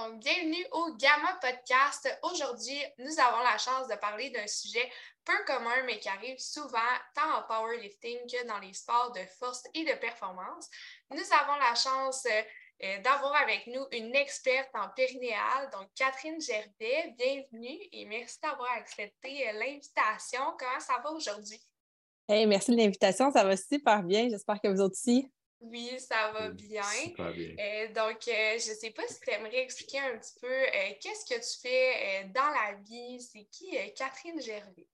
Donc, bienvenue au Gamma Podcast. Aujourd'hui, nous avons la chance de parler d'un sujet peu commun, mais qui arrive souvent tant en powerlifting que dans les sports de force et de performance. Nous avons la chance euh, d'avoir avec nous une experte en périnéal, donc Catherine Gervais. Bienvenue et merci d'avoir accepté euh, l'invitation. Comment ça va aujourd'hui? Merci de l'invitation. Ça va super bien. J'espère que vous aussi. Oui, ça va bien. Euh, donc, euh, je ne sais pas si tu aimerais expliquer un petit peu euh, qu'est-ce que tu fais dans la vie? C'est qui Catherine Gervais?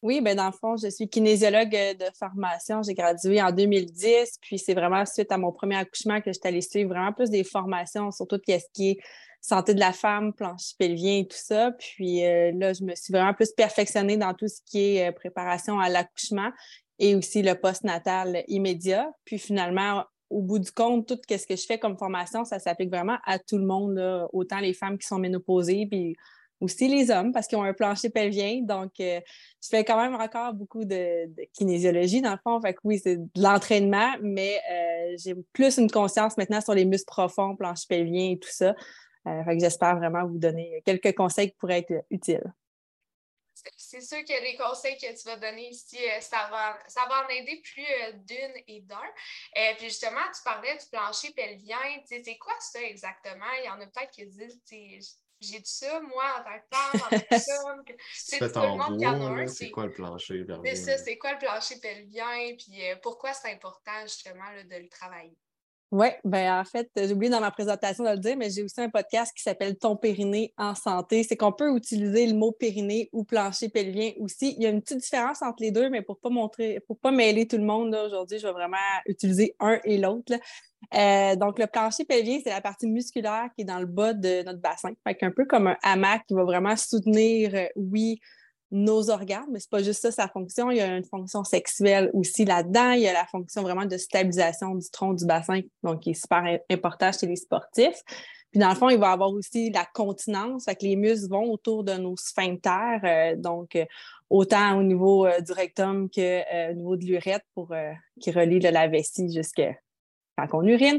Oui, bien, dans le fond, je suis kinésiologue de formation. J'ai gradué en 2010, puis c'est vraiment suite à mon premier accouchement que je suis allée suivre vraiment plus des formations, surtout qu'est-ce qui est santé de la femme, planche pelvien et tout ça. Puis là, je me suis vraiment plus perfectionnée dans tout ce qui est préparation à l'accouchement et aussi le post-natal immédiat. Puis finalement, au bout du compte, tout ce que je fais comme formation, ça s'applique vraiment à tout le monde, autant les femmes qui sont ménopausées, puis aussi les hommes, parce qu'ils ont un plancher pelvien. Donc, euh, je fais quand même encore beaucoup de, kinésiologie, dans le fond. Fait que oui, c'est de l'entraînement, mais euh, j'ai plus une conscience maintenant sur les muscles profonds, plancher pelvien et tout ça. Euh, fait que j'espère vraiment vous donner quelques conseils qui pourraient être utiles c'est sûr que les conseils que tu vas donner ici, euh, ça va, ça va en aider plus euh, d'une et d'un. Euh, puis justement, tu parlais du plancher pelvien. C'est quoi ça exactement? Il y en a peut-être qui disent j'ai dit ça, moi, en tant que femme, en tant que. C'est tout le monde qui en a un. C'est quoi le plancher pelvien? C'est ça, c'est quoi le plancher pelvien? Puis pourquoi c'est important justement de le travailler? Oui, ben en fait, j'ai oublié dans ma présentation de le dire, mais j'ai aussi un podcast qui s'appelle Ton périnée en santé. C'est qu'on peut utiliser le mot périnée ou plancher pelvien aussi. Il y a une petite différence entre les deux, mais pour pas montrer, pour pas mêler tout le monde, aujourd'hui, je vais vraiment utiliser un et l'autre. Euh, donc, le plancher pelvien, c'est la partie musculaire qui est dans le bas de notre bassin. Fait un peu comme un hamac qui va vraiment soutenir, euh, oui, nos organes, mais c'est pas juste ça sa fonction. Il y a une fonction sexuelle aussi là-dedans. Il y a la fonction vraiment de stabilisation du tronc du bassin, donc qui est super important chez les sportifs. Puis dans le fond, il va y avoir aussi la continence, fait que les muscles vont autour de nos sphincters, euh, donc euh, autant au niveau euh, du rectum qu'au niveau de l'urètre pour qui relie la vessie jusqu'à quand on urine.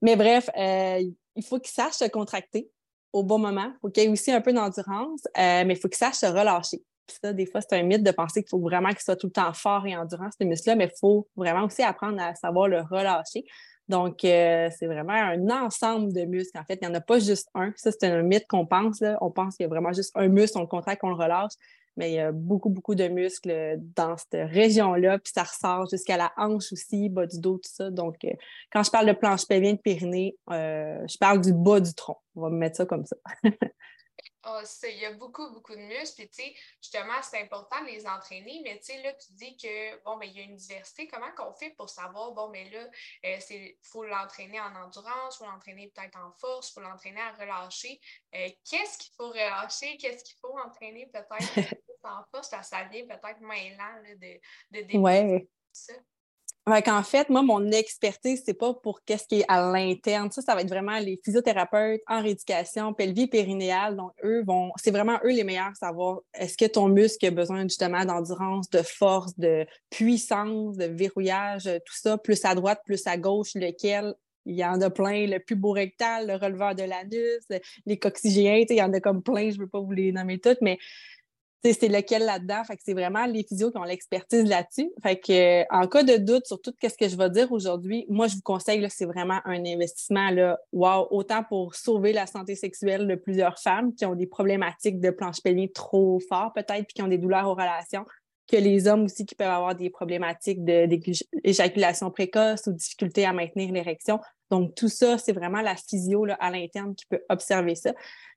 Mais bref, il faut qu'il sache se contracter au bon moment. Il faut qu'il y ait aussi un peu d'endurance, mais il faut qu'il sache se relâcher ça, des fois, c'est un mythe de penser qu'il faut vraiment qu'il soit tout le temps fort et endurant, ce muscle-là, mais il faut vraiment aussi apprendre à savoir le relâcher. Donc, euh, c'est vraiment un ensemble de muscles. En fait, il n'y en a pas juste un. Ça, c'est un mythe qu'on pense. Là. On pense qu'il y a vraiment juste un muscle, on le contracte, qu'on le relâche. Mais il y a beaucoup, beaucoup de muscles dans cette région-là. Puis ça ressort jusqu'à la hanche aussi, bas du dos, tout ça. Donc, euh, quand je parle de planche pelvien de Pyrénées, euh, je parle du bas du tronc. On va me mettre ça comme ça. Oh, il y a beaucoup, beaucoup de muscles. Puis, tu sais, justement, c'est important de les entraîner. Mais, tu sais, là, tu dis que, bon, mais il y a une diversité. Comment qu'on fait pour savoir, bon, mais là, il euh, faut l'entraîner en endurance, il faut l'entraîner peut-être en force, il faut l'entraîner à relâcher. Euh, qu'est-ce qu'il faut relâcher? Qu'est-ce qu'il faut entraîner peut-être en force? Ça, ça vient peut-être moins lent de, de ouais. ça. En fait, moi, mon expertise, c'est pas pour qu'est-ce qui est à l'interne. Ça, ça va être vraiment les physiothérapeutes en rééducation, pelvie périnéale. Donc, eux vont, c'est vraiment eux les meilleurs à savoir est-ce que ton muscle a besoin justement d'endurance, de force, de puissance, de verrouillage, tout ça, plus à droite, plus à gauche, lequel? Il y en a plein, le plus beau rectal, le releveur de l'anus, les coccygéens, il y en a comme plein, je ne veux pas vous les nommer toutes, mais c'est lequel là-dedans? Fait que c'est vraiment les physios qui ont l'expertise là-dessus. Fait que, en cas de doute sur tout ce que je vais dire aujourd'hui, moi, je vous conseille, c'est vraiment un investissement, là, autant pour sauver la santé sexuelle de plusieurs femmes qui ont des problématiques de planche pelvien trop fort, peut-être, puis qui ont des douleurs aux relations, que les hommes aussi qui peuvent avoir des problématiques d'éjaculation précoce ou difficulté à maintenir l'érection. Donc, tout ça, c'est vraiment la physio là, à l'interne qui peut observer ça.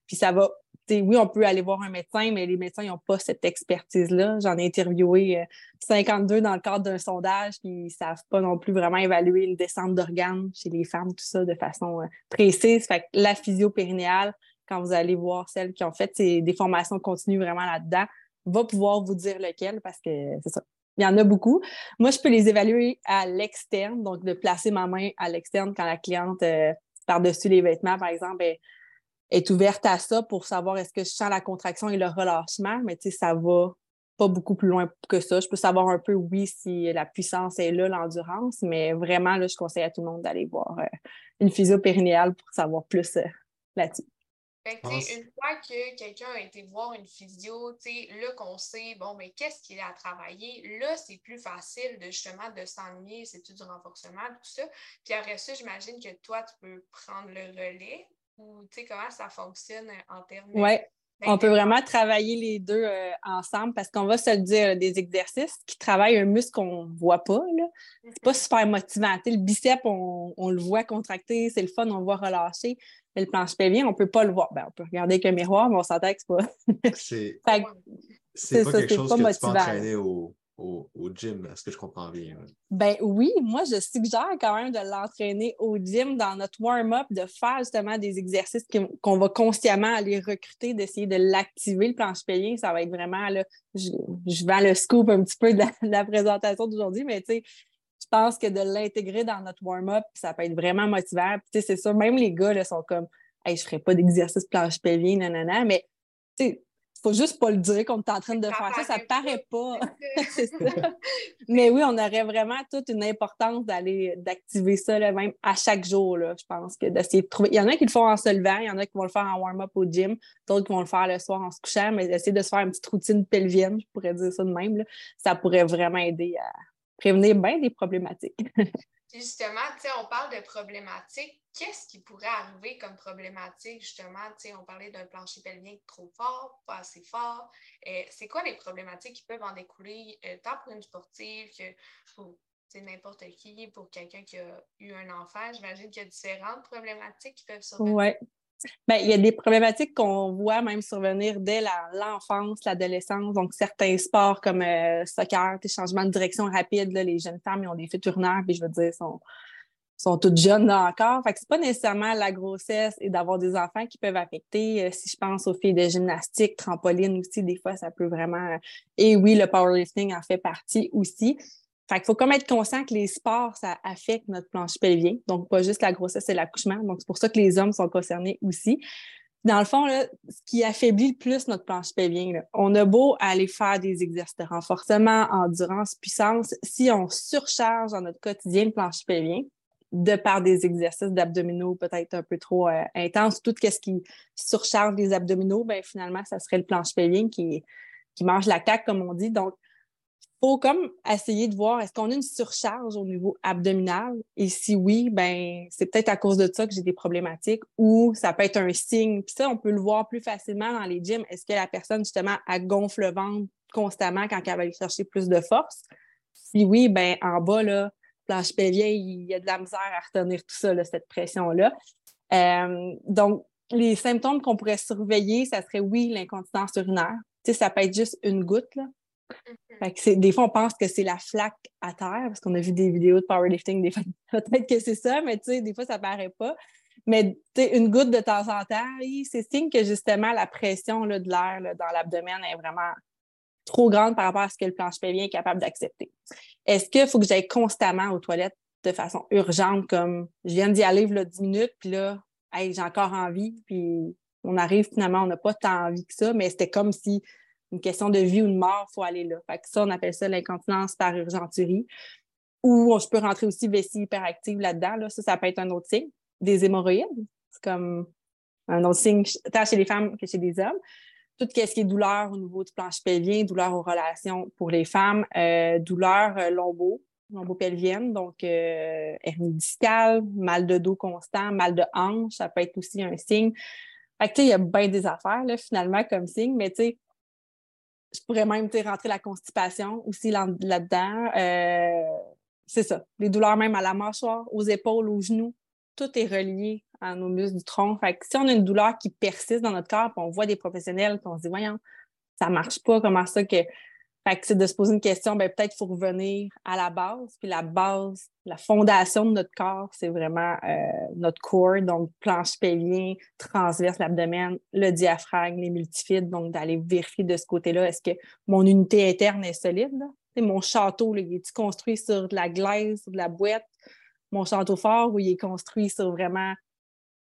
Puis ça va oui, on peut aller voir un médecin, mais les médecins n'ont pas cette expertise-là. J'en ai interviewé 52 euh, dans le cadre d'un sondage, puis ils ne savent pas non plus vraiment évaluer une descente d'organes chez les femmes, tout ça de façon euh, précise. Fait que la physio périnéale, quand vous allez voir celles qui ont fait des formations continues vraiment là-dedans, va pouvoir vous dire lequel parce que c'est ça. Il y en a beaucoup. Moi, je peux les évaluer à l'externe, donc de placer ma main à l'externe quand la cliente, euh, par-dessus les vêtements, par exemple, est ouverte à ça pour savoir est-ce que je sens la contraction et le relâchement, mais tu sais, ça va pas beaucoup plus loin que ça. Je peux savoir un peu, oui, si la puissance est là, l'endurance, mais vraiment, là, je conseille à tout le monde d'aller voir euh, une physio périnéale pour savoir plus euh, là-dessus. Une fois que quelqu'un a été voir une physio, là qu'on sait, bon, mais qu'est-ce qu'il a travaillé, là, c'est plus facile de justement de s'ennuyer, c'est tout du renforcement, tout ça. Puis après ça, j'imagine que toi, tu peux prendre le relais ou tu sais comment ça fonctionne en termes Oui, on peut vraiment travailler les deux euh, ensemble parce qu'on va se le dire, des exercices qui travaillent un muscle qu'on ne voit pas. C'est pas mhm. super motivant. le bicep, on, le voit contracter, c'est le fun, on le voit relâcher. Mais le planche pelvien, on ne peut pas le voir. Ben, on peut regarder avec un miroir, mais on s'entend que c'est pas. c'est pas quelque chose que motivant. tu peux entraîner au, au, gym, est-ce que je comprends bien? Ben oui, moi, je suggère quand même de l'entraîner au gym dans notre warm-up, de faire justement des exercices qu'on va consciemment aller recruter, d'essayer de l'activer, le planche pelvien. Ça va être vraiment, là, je, je vends le scoop un petit peu de la, présentation d'aujourd'hui, mais tu sais, je pense que de l'intégrer dans notre warm-up, ça peut être vraiment motivant. Puis, c'est sûr, même les gars là, sont comme, hey, je ne ferai pas d'exercice planche pelvien, nanana, mais tu sais, faut juste pas le dire qu'on est en train de faire ça, ça paraît pas. Mais oui, on aurait vraiment toute une importance d'aller d'activer ça même à chaque jour, là, je pense, que d'essayer de trouver. Il y en a qui le font en se levant, il y en a qui vont le faire en warm-up au gym, d'autres qui vont le faire le soir en se couchant, mais d'essayer de se faire une petite routine pelvienne, je pourrais dire ça de même, ça pourrait vraiment aider à prévenir bien des problématiques. justement, on parle de problématiques. Qu'est-ce qui pourrait arriver comme problématique, justement? On parlait d'un plancher pelvien trop fort, pas assez fort. Euh, c'est quoi les problématiques qui peuvent en découler, euh, tant pour une sportive que pour n'importe qui, pour quelqu'un qui a eu un enfant? J'imagine qu'il y a différentes problématiques qui peuvent survenir. Oui. Ben, il y a des problématiques qu'on voit même survenir dès l'enfance, l'adolescence. Donc, certains sports comme euh, soccer, des changements de direction rapide, les jeunes femmes ont des fuites urinaires, puis je veux dire, sont, sont toutes jeunes là, encore. Fait que c'est pas nécessairement la grossesse et d'avoir des enfants qui peuvent affecter. Euh, si je pense aux filles de gymnastique, trampoline aussi, des fois, ça peut vraiment. Et oui, le powerlifting en fait partie aussi. Fait qu'il faut comme être conscient que les sports, ça affecte notre planche pelvien. Donc, pas juste la grossesse et l'accouchement. Donc, c'est pour ça que les hommes sont concernés aussi. Dans le fond, ce qui affaiblit le plus notre planche pelvien, on a beau aller faire des exercices de renforcement, endurance, puissance, si on surcharge dans notre quotidien le planche pelvien, de par des exercices d'abdominaux peut-être un peu trop euh, intenses, tout ce qui surcharge les abdominaux, ben finalement, ça serait le planche pelvien qui, qui mange la caque, comme on dit. Donc, faut comme essayer de voir est-ce qu'on a une surcharge au niveau abdominal? Et si oui, ben c'est peut-être à cause de ça que j'ai des problématiques ou ça peut être un signe. Puis ça, on peut le voir plus facilement dans les gyms. Est-ce que la personne justement a gonfle le ventre constamment quand elle va aller chercher plus de force? Si oui, ben en bas là, planche pelvien, il y a de la misère à retenir tout ça, cette pression-là. Euh, donc, les symptômes qu'on pourrait surveiller, ça serait oui, l'incontinence urinaire. Tu sais, ça peut être juste une goutte, là, des fois, on pense que c'est la flaque à terre, parce qu'on a vu des vidéos de powerlifting, des fois, peut-être que c'est ça, mais des fois, ça paraît pas. Mais une goutte de temps en temps, c'est signe que justement la pression là, de l'air dans l'abdomen est vraiment trop grande par rapport à ce que le planche pelvien est capable d'accepter. Est-ce qu'il faut que j'aille constamment aux toilettes de façon urgente, comme je viens d'y aller là, 10 minutes, puis là, j'ai encore envie, puis on arrive finalement, on n'a pas tant envie que ça, mais c'était comme si une question de vie ou de mort, il faut aller là. Fait que ça, on appelle ça l'incontinence par urgenturie. Ou je peux rentrer aussi vessie hyperactive là-dedans. Là. Ça, ça peut être un autre signe. Des hémorroïdes, c'est comme un autre signe, tant chez les femmes que chez les hommes. Tout ce qui est douleur au niveau du planche pelvien, douleur aux relations pour les femmes, euh, douleur euh, lombo, lombo-pelvienne, donc euh, hernie discale, mal de dos constant, mal de hanche, ça peut être aussi un signe. Fait que, il y a bien des affaires, là, finalement, comme signe, mais tu sais, je pourrais même rentrer la constipation aussi là-dedans. Euh, c'est ça. Les douleurs même à la mâchoire, aux épaules, aux genoux, tout est relié à nos muscles du tronc. Fait que si on a une douleur qui persiste dans notre corps, puis on voit des professionnels, puis on se dit, voyons, ça marche pas, comment ça que c'est de se poser une question, ben, peut-être qu'il faut revenir à la base. Puis la base, la fondation de notre corps, c'est vraiment euh, notre corps, donc planche pelvien, transverse l'abdomen, le diaphragme, les multifides. Donc, d'aller vérifier de ce côté-là, est-ce que mon unité interne est solide? Mon château, il est construit sur de la glaise, sur de la boîte? Mon château fort, où il est construit sur vraiment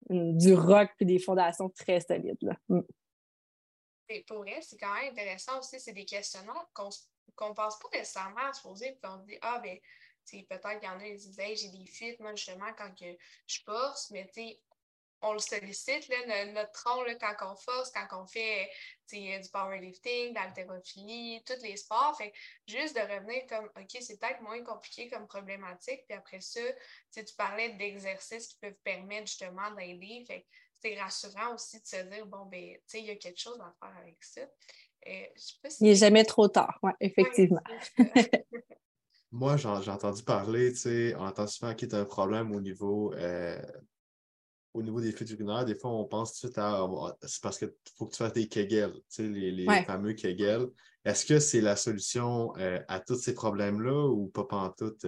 du roc puis des fondations très solides. Mm pour elle, c'est quand même intéressant aussi. C'est des questionnements qu'on ne pense pas nécessairement à se poser, puis on se dit, ah, ben, peut-être qu'il y en a qui disent, j'ai des fuites, moi, justement, quand je force, mais on le sollicite, là, notre tronc, quand on force, quand on fait du powerlifting, de l'haltérophilie, tous les sports. Juste de revenir comme, OK, c'est peut-être moins compliqué comme problématique. Puis après ça, tu parlais d'exercices qui peuvent permettre justement d'aider. C'est rassurant aussi de se dire, bon, ben, tu sais, il y a quelque chose à faire avec ça. Euh, il n'est jamais trop tard, oui, effectivement. Moi, j'ai entendu parler, tu sais, on entend souvent qu'il y a un problème au niveau, euh, au niveau des fuites urinaires. Des fois, on pense tout de suite à. C'est parce qu'il faut que tu fasses des Kegel, tu sais, les, fameux Kegel. Est-ce que c'est la solution euh, à tous ces problèmes-là ou pas pantoute? tout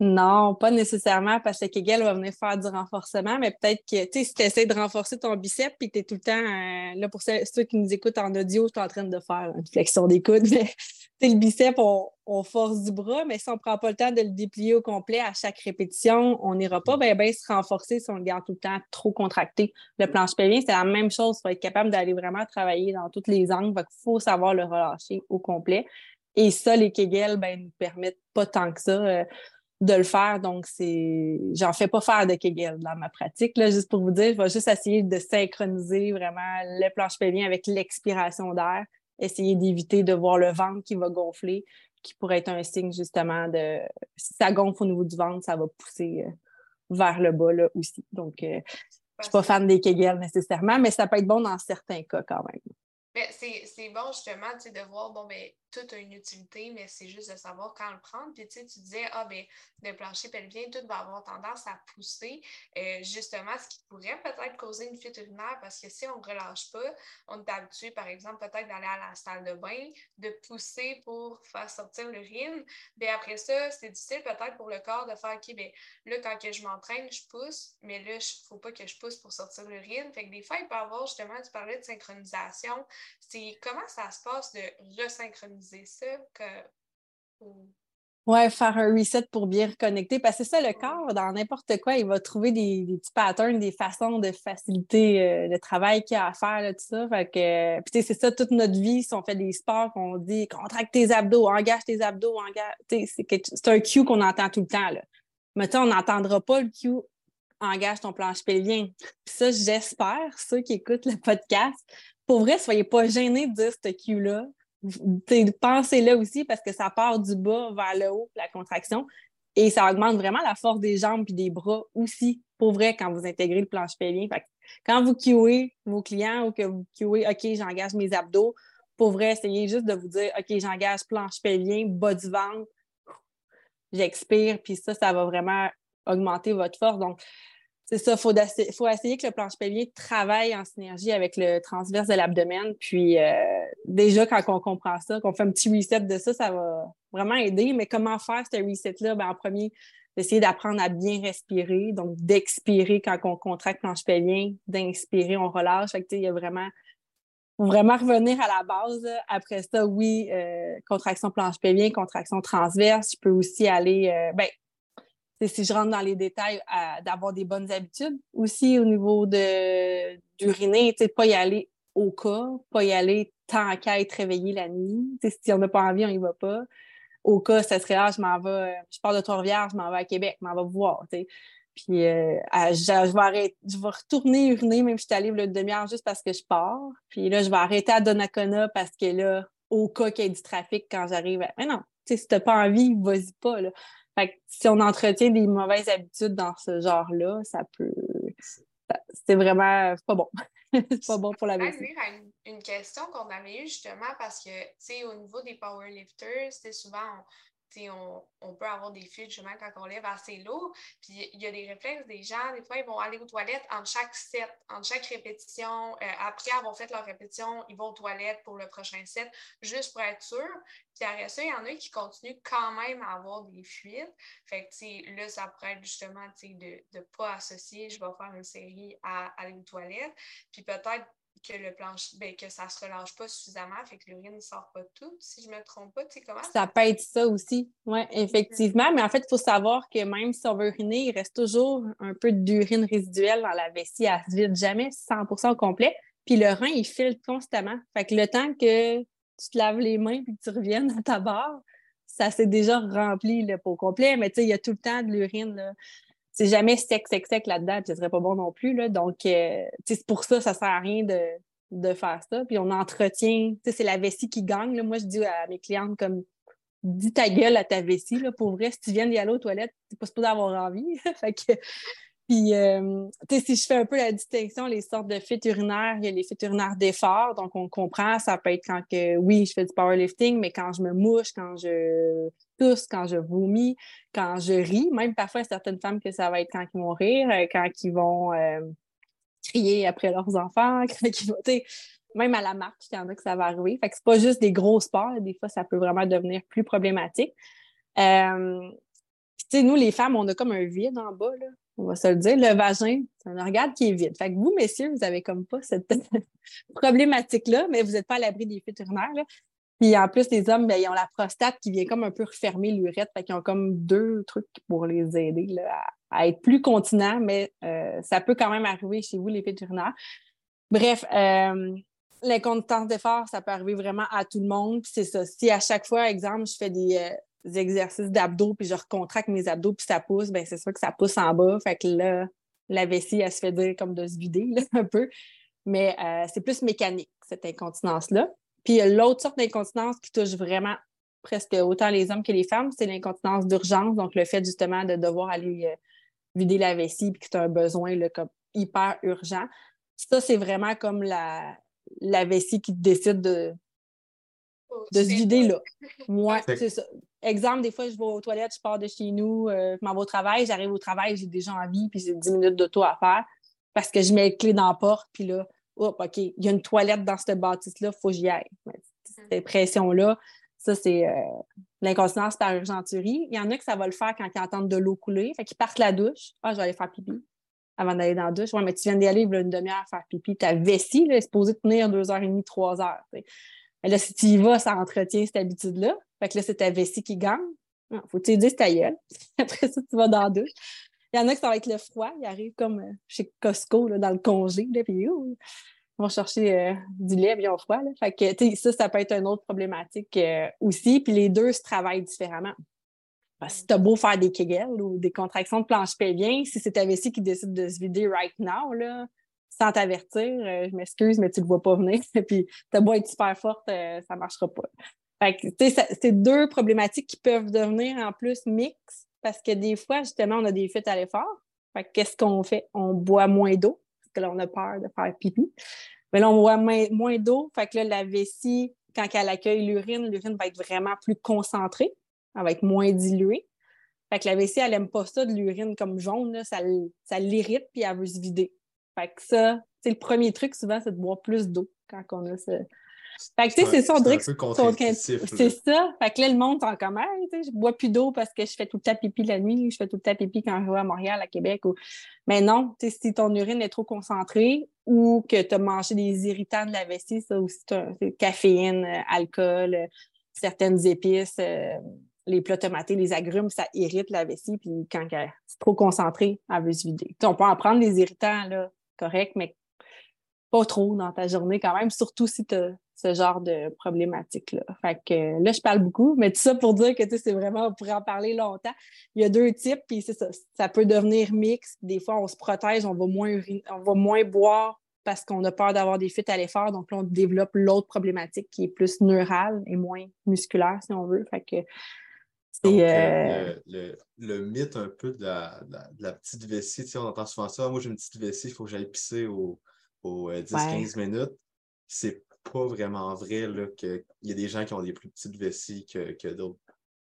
non, pas nécessairement parce que Kegel va venir faire du renforcement, mais peut-être que tu si tu essaies de renforcer ton biceps puis tu es tout le temps, euh, là pour ceux, qui nous écoutent en audio, je suis en train de faire une flexion des coudes, mais le biceps, on, force du bras, mais si on ne prend pas le temps de le déplier au complet à chaque répétition, on n'ira pas bien ben se renforcer si on le garde tout le temps trop contracté. Le planche pelvien, c'est la même chose. Il faut être capable d'aller vraiment travailler dans tous les angles. Il faut savoir le relâcher au complet. Et ça, les Kegel, ben, nous permettent pas tant que ça. Euh, de le faire. Donc, c'est. J'en fais pas faire de Kegel dans ma pratique. Là, juste pour vous dire, je vais juste essayer de synchroniser vraiment le planche pelvien avec l'expiration d'air. Essayer d'éviter de voir le ventre qui va gonfler, qui pourrait être un signe justement de. Si ça gonfle au niveau du ventre, ça va pousser euh, vers le bas là, aussi. Donc, euh, je suis pas fan des Kegel nécessairement, mais ça peut être bon dans certains cas quand même. Mais c'est bon justement de voir, bon, ben, tout a une utilité, mais c'est juste de savoir quand le prendre. Puis tu disais, ah, ben, le plancher pelvien, tout va avoir tendance à pousser. Euh, justement, ce qui pourrait peut-être causer une fuite urinaire, parce que si on ne relâche pas, on est habitué, par exemple, peut-être d'aller à la salle de bain, de pousser pour faire sortir l'urine. Bien après ça, c'est difficile peut-être pour le corps de faire, OK, bien là, quand que je m'entraîne, je pousse, mais là, il ne faut pas que je pousse pour sortir l'urine. Fait que des fois, il peut y avoir justement, tu parlais de synchronisation. C'est comment ça se passe de resynchroniser ça? Que, oui, faire un reset pour bien reconnecter. Parce que c'est ça, le corps, dans n'importe quoi, il va trouver des, petits patterns, des façons de faciliter euh, le travail qu'il a à faire, là, tout ça. Fait que, puis c'est ça, toute notre vie, si on fait des sports, qu'on dit contracte tes abdos, engage tes abdos, engage. C'est un cue qu'on entend tout le temps. Là. Mais on n'entendra pas le cue engage ton planche pelvien. Puis ça, j'espère, ceux qui écoutent le podcast, pour vrai, soyez pas gênés de dire ce cue-là pensez là aussi parce que ça part du bas vers le haut, la contraction. Et ça augmente vraiment la force des jambes et des bras aussi, pour vrai, quand vous intégrez le planche pelvien. quand vous cuez vos clients ou que vous cuez, OK, j'engage mes abdos, pour vrai, essayez juste de vous dire, OK, j'engage planche pelvien, bas du ventre, j'expire, puis ça, ça va vraiment augmenter votre force. Donc, c'est ça, il faut, faut, essayer que le planche pelvien travaille en synergie avec le transverse de l'abdomen. Puis euh, déjà, quand on comprend ça, qu'on fait un petit reset de ça, ça va vraiment aider. Mais comment faire ce reset-là? Ben, en premier, d'essayer d'apprendre à bien respirer, donc d'expirer quand on contracte planche pelvien, d'inspirer, on relâche. Il y a vraiment vraiment revenir à la base. Après ça, oui, euh, contraction planche pelvien, contraction transverse. Je peux aussi aller, euh, ben, si je rentre dans les détails, d'avoir des bonnes habitudes. Aussi, au niveau de d'uriner, pas y aller au cas, pas y aller tant qu'à être réveillé la nuit. si on n'a pas envie, on n'y va pas. Au cas, ça serait là, je m'en vais, je pars de Trois-Rivières, je m'en vais à Québec, je m'en vais voir. Puis euh, je, vais arrêter, je vais retourner uriner, même si je suis allée une demi-heure juste parce que je pars. Puis là, je vais arrêter à Donnacona parce que là, au cas qu'il y ait du trafic quand j'arrive. Mais non, si tu n'as pas envie, vas-y pas. Là si on entretient des mauvaises habitudes dans ce genre-là, ça peut. C'est vraiment pas bon. C'est pas bon pour la vie. Une, une question qu'on avait eue justement parce que, tu sais, au niveau des powerlifters, c'est souvent, on, peut avoir des fuites justement quand on lève assez lourd. Puis il y a des réflexes des gens, des fois, ils vont aller aux toilettes entre chaque set, entre chaque répétition. Euh, après avoir fait leur répétition, ils vont aux toilettes pour le prochain set, juste pour être sûr. Puis après ça, il y en a qui continuent quand même à avoir des fuites. Fait que là, ça pourrait être justement de ne pas associer, je vais faire une série à aller aux toilettes. Puis peut-être que le planche, ben, que ça se relâche pas suffisamment, fait que l'urine ne sort pas tout, si je me trompe pas, tu sais comment? Ça peut être ça aussi, oui, effectivement. Mais en fait, il faut savoir que même si on veut uriner, il reste toujours un peu d'urine résiduelle dans la vessie. Elle se vide jamais 100 au complet. Puis le rein, il filtre constamment. Fait que le temps que tu te laves les mains puis que tu reviennes à ta barre, ça s'est déjà rempli le pot complet. Mais tu sais, il y a tout le temps de l'urine, c'est jamais sec, sec, sec là-dedans, puis ce serait pas bon non plus. Là. Donc, euh, c'est pour ça, ça sert à rien de, de faire ça. Puis on entretient, c'est la vessie qui gagne. Là. Moi, je dis à mes clientes comme dis ta gueule à ta vessie. Là, pour vrai, si tu viens d'y aller aux toilettes, tu n'es pas supposé avoir envie. fait que, puis, euh, si je fais un peu la distinction, les sortes de fit urinaires, il y a les fit urinaires d'effort. Donc, on comprend, ça peut être quand que, oui, je fais du powerlifting, mais quand je me mouche, quand je tousse, quand je vomis, quand je ris. Même parfois, certaines femmes que ça va être quand ils vont rire, euh, quand ils vont euh, crier après leurs enfants, quand ils vont, même à la marche, il y en a que ça va arriver. Fait que c'est pas juste des gros sports. Des fois, ça peut vraiment devenir plus problématique. Euh, nous, les femmes, on a comme un vide en bas, là. On va se le dire. Le vagin, c'est un organe qui est vide. Fait que vous, messieurs, vous avez comme pas cette problématique-là, mais vous n'êtes pas à l'abri des fuites urinaires. Puis en plus, les hommes, ben, ils ont la prostate qui vient comme un peu refermer l'urètre. Fait qu'ils ont comme deux trucs pour les aider à, être plus continents, mais euh, ça peut quand même arriver chez vous, les fuites urinaires. Bref, euh, l'incontinence d'effort, ça peut arriver vraiment à tout le monde. C'est ça. Si à chaque fois, exemple, je fais des, euh, exercices d'abdos, puis je recontracte mes abdos, puis ça pousse, ben c'est sûr que ça pousse en bas. Fait que là, la vessie, elle se fait dire comme de se vider un peu. Mais euh, c'est plus mécanique, cette incontinence-là. Puis l'autre sorte d'incontinence qui touche vraiment presque autant les hommes que les femmes, c'est l'incontinence d'urgence. Donc, le fait justement de devoir aller euh, vider la vessie puis que tu as un besoin là, comme hyper urgent. Ça, c'est vraiment comme la, la vessie qui décide de, de se vider là. Moi, c'est ça. Exemple, des fois, je vais aux toilettes, je pars de chez nous, euh, je m'en vais au travail, j'arrive au travail, j'ai déjà envie, puis j'ai 10 minutes d'auto à faire parce que je mets les clés dans la porte, puis là, OK, il y a une toilette dans cette bâtisse-là, il faut que j'y aille. Cette pression-là, ça, c'est euh, l'incontinence par urgenturie. Il y en a que ça va le faire quand ils entendent de l'eau couler, fait qu'ils partent la douche. Ah, je vais aller faire pipi avant d'aller dans la douche. Ouais, mais tu viens d'y aller une demi-heure faire pipi. Ta vessie là, est supposée tenir deux heures et demie, trois heures. Là, si tu y vas, ça entretient cette habitude-là. Fait que là, c'est ta vessie qui gagne. Il faut que tu ta gueule. Après ça, tu vas dans la douche. Il y en a que ça va être le froid. Ils arrivent comme euh, chez Costco, là, dans le congé. Là, puis, ils vont chercher euh, du lait bien froid. Là. Fait que, ça, ça peut être une autre problématique euh, aussi. Puis les deux se travaillent différemment. Si tu as beau faire des kegels ou des contractions de planche pelvien, si c'est ta vessie qui décide de se vider right now, là, sans t'avertir, euh, je m'excuse, mais tu ne le vois pas venir. Puis ta beau être super forte, euh, ça ne marchera pas. c'est deux problématiques qui peuvent devenir en plus mixtes parce que des fois, justement, on a des fuites à l'effort. qu'est-ce qu'on fait? On boit moins d'eau parce que là, on a peur de faire pipi. Mais là, on boit moins, d'eau. Fait que là, la vessie, quand elle accueille l'urine, l'urine va être vraiment plus concentrée elle va être moins diluée. Fait que la vessie, elle n'aime pas ça de l'urine comme jaune, ça, ça l'irrite puis elle veut se vider. Fait que ça, c'est le premier truc souvent, c'est de boire plus d'eau quand on a ce. Fait que tu sais, c'est ça, on dirait que c'est ça. Fait que là, le monde en commun, tu sais, je bois plus d'eau parce que je fais tout le temps pipi la nuit, je fais tout le temps pipi quand je vais à Montréal, à Québec. Ou... Mais non, tu sais, si ton urine est trop concentrée ou que tu as mangé des irritants de la vessie, ça aussi, caféine, euh, alcool, euh, certaines épices. Euh, les plats tomatés, les agrumes, ça irrite la vessie, puis quand c'est trop concentré, elle veut se vider. on peut en prendre des irritants, là, correct, mais pas trop dans ta journée quand même, surtout si tu as ce genre de problématique-là. Fait que là, je parle beaucoup, mais tout ça pour dire que c'est vraiment, on pourrait en parler longtemps. Il y a deux types, puis c'est ça, ça peut devenir mix. Des fois, on se protège, on va moins, on va moins boire parce qu'on a peur d'avoir des fuites à l'effort. Donc là, on développe l'autre problématique qui est plus neurale et moins musculaire, si on veut. Donc, euh, le, le, mythe un peu de la, la, petite vessie, on entend souvent ça. Moi, j'ai une petite vessie, il faut que j'aille pisser aux au 10-15 euh, minutes. C'est pas vraiment vrai qu'il y a des gens qui ont des plus petites vessies que, que d'autres.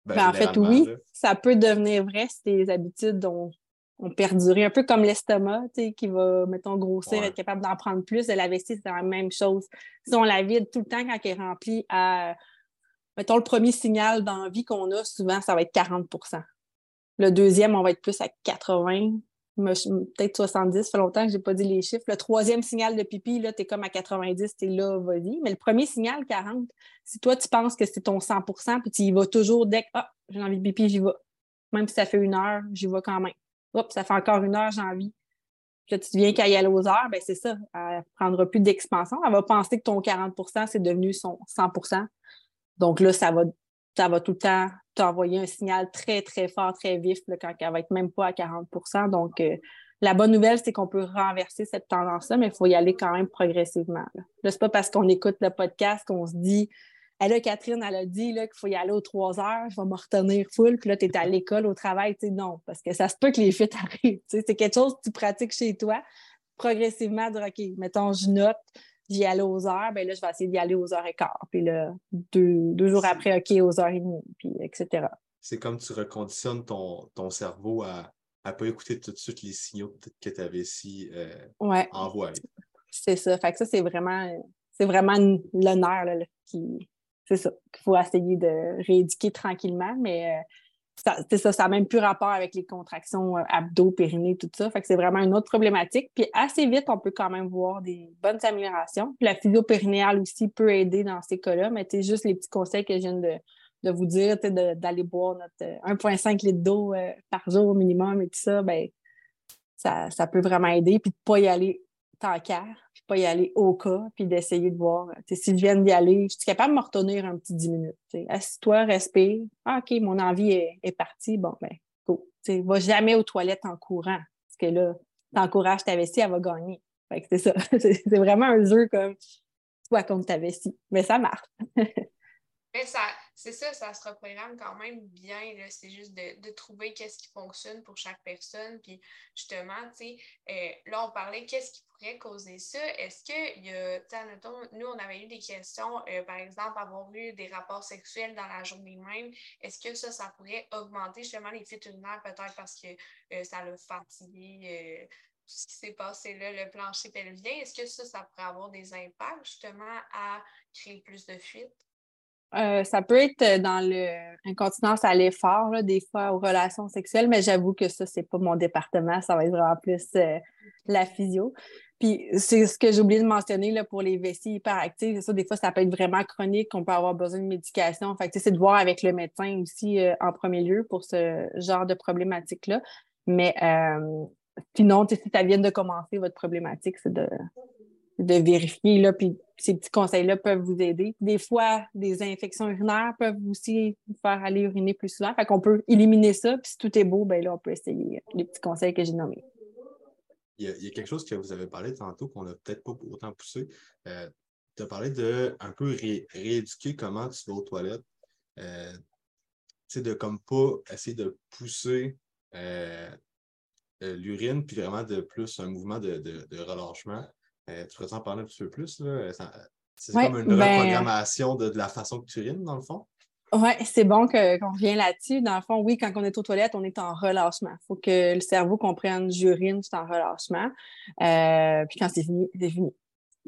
Ben, ben, en fait, oui, ça peut devenir vrai si tes habitudes ont, ont perduré, un peu comme l'estomac, qui va, mettons, grossir, être capable d'en prendre plus. De la vessie, c'est la même chose. Si on la vide tout le temps quand elle est remplie à mettons, le premier signal d'envie qu'on a, souvent, ça va être 40% Le deuxième, on va être plus à 80 peut-être 70, ça fait longtemps que je n'ai pas dit les chiffres. Le troisième signal de pipi, là, tu es comme à 90, tu es là, vas-y. Mais le premier signal, 40, si toi, tu penses que c'est ton 100% puis tu y vas toujours dès que, ah, j'ai envie de pipi, j'y vais. Même si ça fait une heure, j'y vais quand même. Hop, ça fait encore une heure, j'ai envie. Puis là, tu viens qu'à y aller aux heures, ben c'est ça. Elle prendra plus d'expansion. Elle va penser que ton 40% c'est devenu son 100 donc là, ça va, tout le temps t'envoyer un signal très, très fort, très vif quand elle va être même pas à 40% Donc, euh, la bonne nouvelle, c'est qu'on peut renverser cette tendance-là, mais il faut y aller quand même progressivement. Là, là c'est pas parce qu'on écoute le podcast qu'on se dit elle là, Catherine, elle a dit qu'il faut y aller aux trois heures, je vais me retenir full, puis là, tu es à l'école, au travail. Tu sais, non, parce que ça se peut que les fuites arrivent. C'est quelque chose que tu pratiques chez toi, progressivement, dire OK, mettons, je note, j'y aller aux heures, ben là, je vais essayer d'y aller aux heures et quart. Puis là, deux, jours après, OK, aux heures et demie, puis etc. C'est comme tu reconditionnes ton, ton cerveau à ne pas écouter tout de suite les signaux que tu avais si euh, ouais. envoyés. C'est ça. Fait que ça, c'est vraiment, c'est vraiment l'honneur qui, c'est ça, qu'il faut essayer de rééduquer tranquillement, mais euh, ça, ça, n'a même plus rapport avec les contractions euh, abdos, périnée, tout ça. Fait que c'est vraiment une autre problématique. Puis assez vite, on peut quand même voir des bonnes améliorations. Puis la physio-périnéale aussi peut aider dans ces cas-là, mais c'est juste les petits conseils que je viens de, vous dire, d'aller boire notre 1,5 euh, litres d'eau par jour au minimum et tout ça, ben ça, ça peut vraiment aider. Puis de ne pas y aller tant qu'à pas y aller au cas, puis d'essayer de voir. Si je viens d'y aller, je suis capable de me retenir un petit 10 minutes. Assis-toi, respire. Ah, OK, mon envie est, partie. Bon, ben, go. ne va jamais aux toilettes en courant. Parce que là, t'encourages ta vessie, elle va gagner. c'est ça. c'est vraiment un jeu comme toi contre ta vessie. Mais ça marche. Mais ça, c'est ça, ça se reprogramme quand même bien. C'est juste de, trouver qu'est-ce qui fonctionne pour chaque personne. Puis justement, tu sais, euh, là, on parlait qu'est-ce qui pourrait causer ça. Est-ce qu'il y a, tu sais, nous, on avait eu des questions, euh, par exemple, avoir eu des rapports sexuels dans la journée même. Est-ce que ça, ça pourrait augmenter justement les fuites urinaires, peut-être parce que euh, ça l'a fatigué? tout ce qui s'est passé là, le plancher pelvien, est-ce que ça, ça pourrait avoir des impacts justement à créer plus de fuites? Euh, ça peut être euh, dans l'incontinence à l'effort, des fois aux relations sexuelles, mais j'avoue que ça, c'est pas mon département. Ça va être vraiment plus euh, la physio. Puis c'est ce que j'ai oublié de mentionner là, pour les vessies hyperactives. Ça, des fois, ça peut être vraiment chronique, on peut avoir besoin de médication. Fait c'est de voir avec le médecin aussi en premier lieu pour ce genre de problématique-là. Mais sinon, si ça vient de commencer, votre problématique, c'est de de vérifier. Là, puis ces petits conseils-là peuvent vous aider. Des fois, des infections urinaires peuvent aussi vous faire aller uriner plus souvent. Fait qu'on peut éliminer ça. Puis si tout est beau, ben là, on peut essayer les petits conseils que j'ai nommés. Il y, a, quelque chose que vous avez parlé tantôt qu'on n'a peut-être pas autant poussé. Euh, tu as parlé de un peu rééduquer comment tu vas aux toilettes. Euh, de comme pas essayer de pousser euh, euh, l'urine, puis vraiment de plus un mouvement de relâchement. Euh, tu pourrais en parler un petit peu plus? C'est comme une ben, reprogrammation de, la façon que tu urines, dans le fond? Oui, c'est bon qu'on revienne là-dessus. Dans le fond, oui, quand on est aux toilettes, on est en relâchement. Il faut que le cerveau comprenne j'urine, je suis en relâchement. Euh, puis quand c'est fini, c'est fini.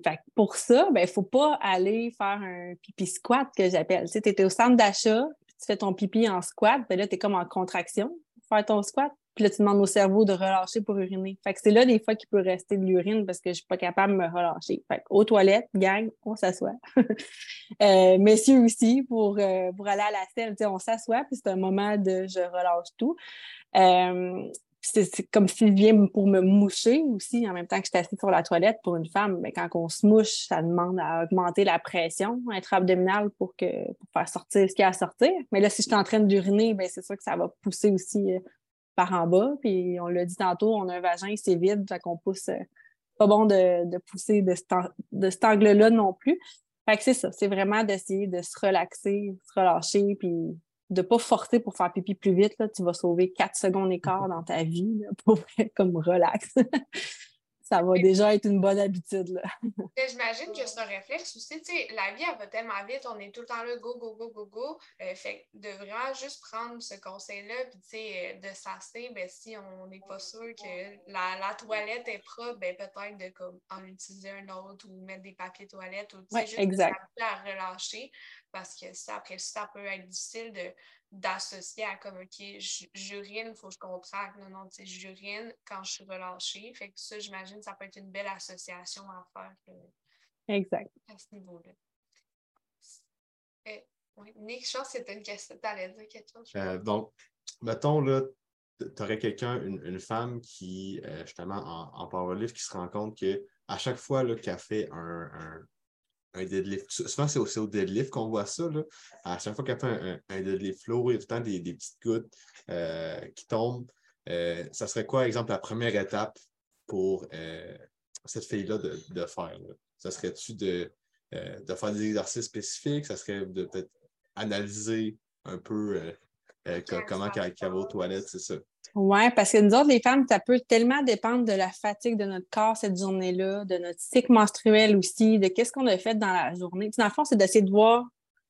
Fait pour ça, il ben, ne faut pas aller faire un pipi squat que j'appelle. Tu sais, étais au centre d'achat, tu fais ton pipi en squat, ben là, tu es comme en contraction faire ton squat. Puis là, tu demandes au cerveau de relâcher pour uriner. Fait que c'est là des fois qu'il peut rester de l'urine parce que je suis pas capable de me relâcher. Fait que aux toilettes, gang, on s'assoit. euh, messieurs aussi, pour, euh, pour aller à la selle, on s'assoit, puis c'est un moment de je relâche tout. Euh, c'est comme s'il vient pour me moucher aussi, en même temps que je suis assise sur la toilette pour une femme. Mais quand on se mouche, ça demande à augmenter la pression intra-abdominale pour, que, pour faire sortir ce qu'il y a à sortir. Mais là, si je suis en train d'uriner, ben, c'est sûr que ça va pousser aussi par en bas. Puis on l'a dit tantôt, on a un vagin, c'est vide, fait qu'on pousse. Euh, pas bon de, pousser de, cet angle-là non plus. Fait que c'est ça, c'est vraiment d'essayer de se relaxer, se relâcher, puis de ne pas forcer pour faire pipi plus vite. Là, tu vas sauver 4 secondes et quart dans ta vie pour comme relax. Ça va déjà être une bonne habitude. J'imagine que c'est un réflexe aussi. la vie, elle va tellement vite, on est tout le temps là, go, go, go, go, go. Euh, fait de vraiment juste prendre ce conseil-là, puis euh, de s'asseoir, ben, si on n'est pas sûr que la, toilette est propre, ben, peut-être de comme, en utiliser un autre ou mettre des papiers toilettes ou juste exact. à relâcher. Parce que ça, après ça peut être difficile de d'associer à comme, OK, j'urine, il faut que je contracte. Non, non, tu sais, j'urine quand je suis relâchée. Fait que ça, j'imagine, ça peut être une belle association à faire. Euh, exact. À ce niveau-là. Euh, oui. Nick, je pense que c'était une question. Tu allais dire quelque chose. Euh, donc, mettons, là, tu aurais quelqu'un, une, femme qui, justement, en, en powerlift, qui se rend compte qu'à chaque fois qu'elle fait un, un deadlift. Souvent, c'est aussi au deadlift qu'on voit ça. Là. À chaque fois qu'elle fait un, un, deadlift lourd, il y a tout le temps des, petites gouttes euh, qui tombent. Euh, ça serait quoi, exemple, la première étape pour euh, cette fille-là de, faire? Ça serait-tu de, de faire des exercices spécifiques? Ça serait de peut-être analyser un peu comment elle va aux toilettes, c'est ça? Oui, parce que nous autres, les femmes, ça peut tellement dépendre de la fatigue de notre corps cette journée-là, de notre cycle menstruel aussi, de qu'est-ce qu'on a fait dans la journée. dans le fond, c'est d'essayer de voir,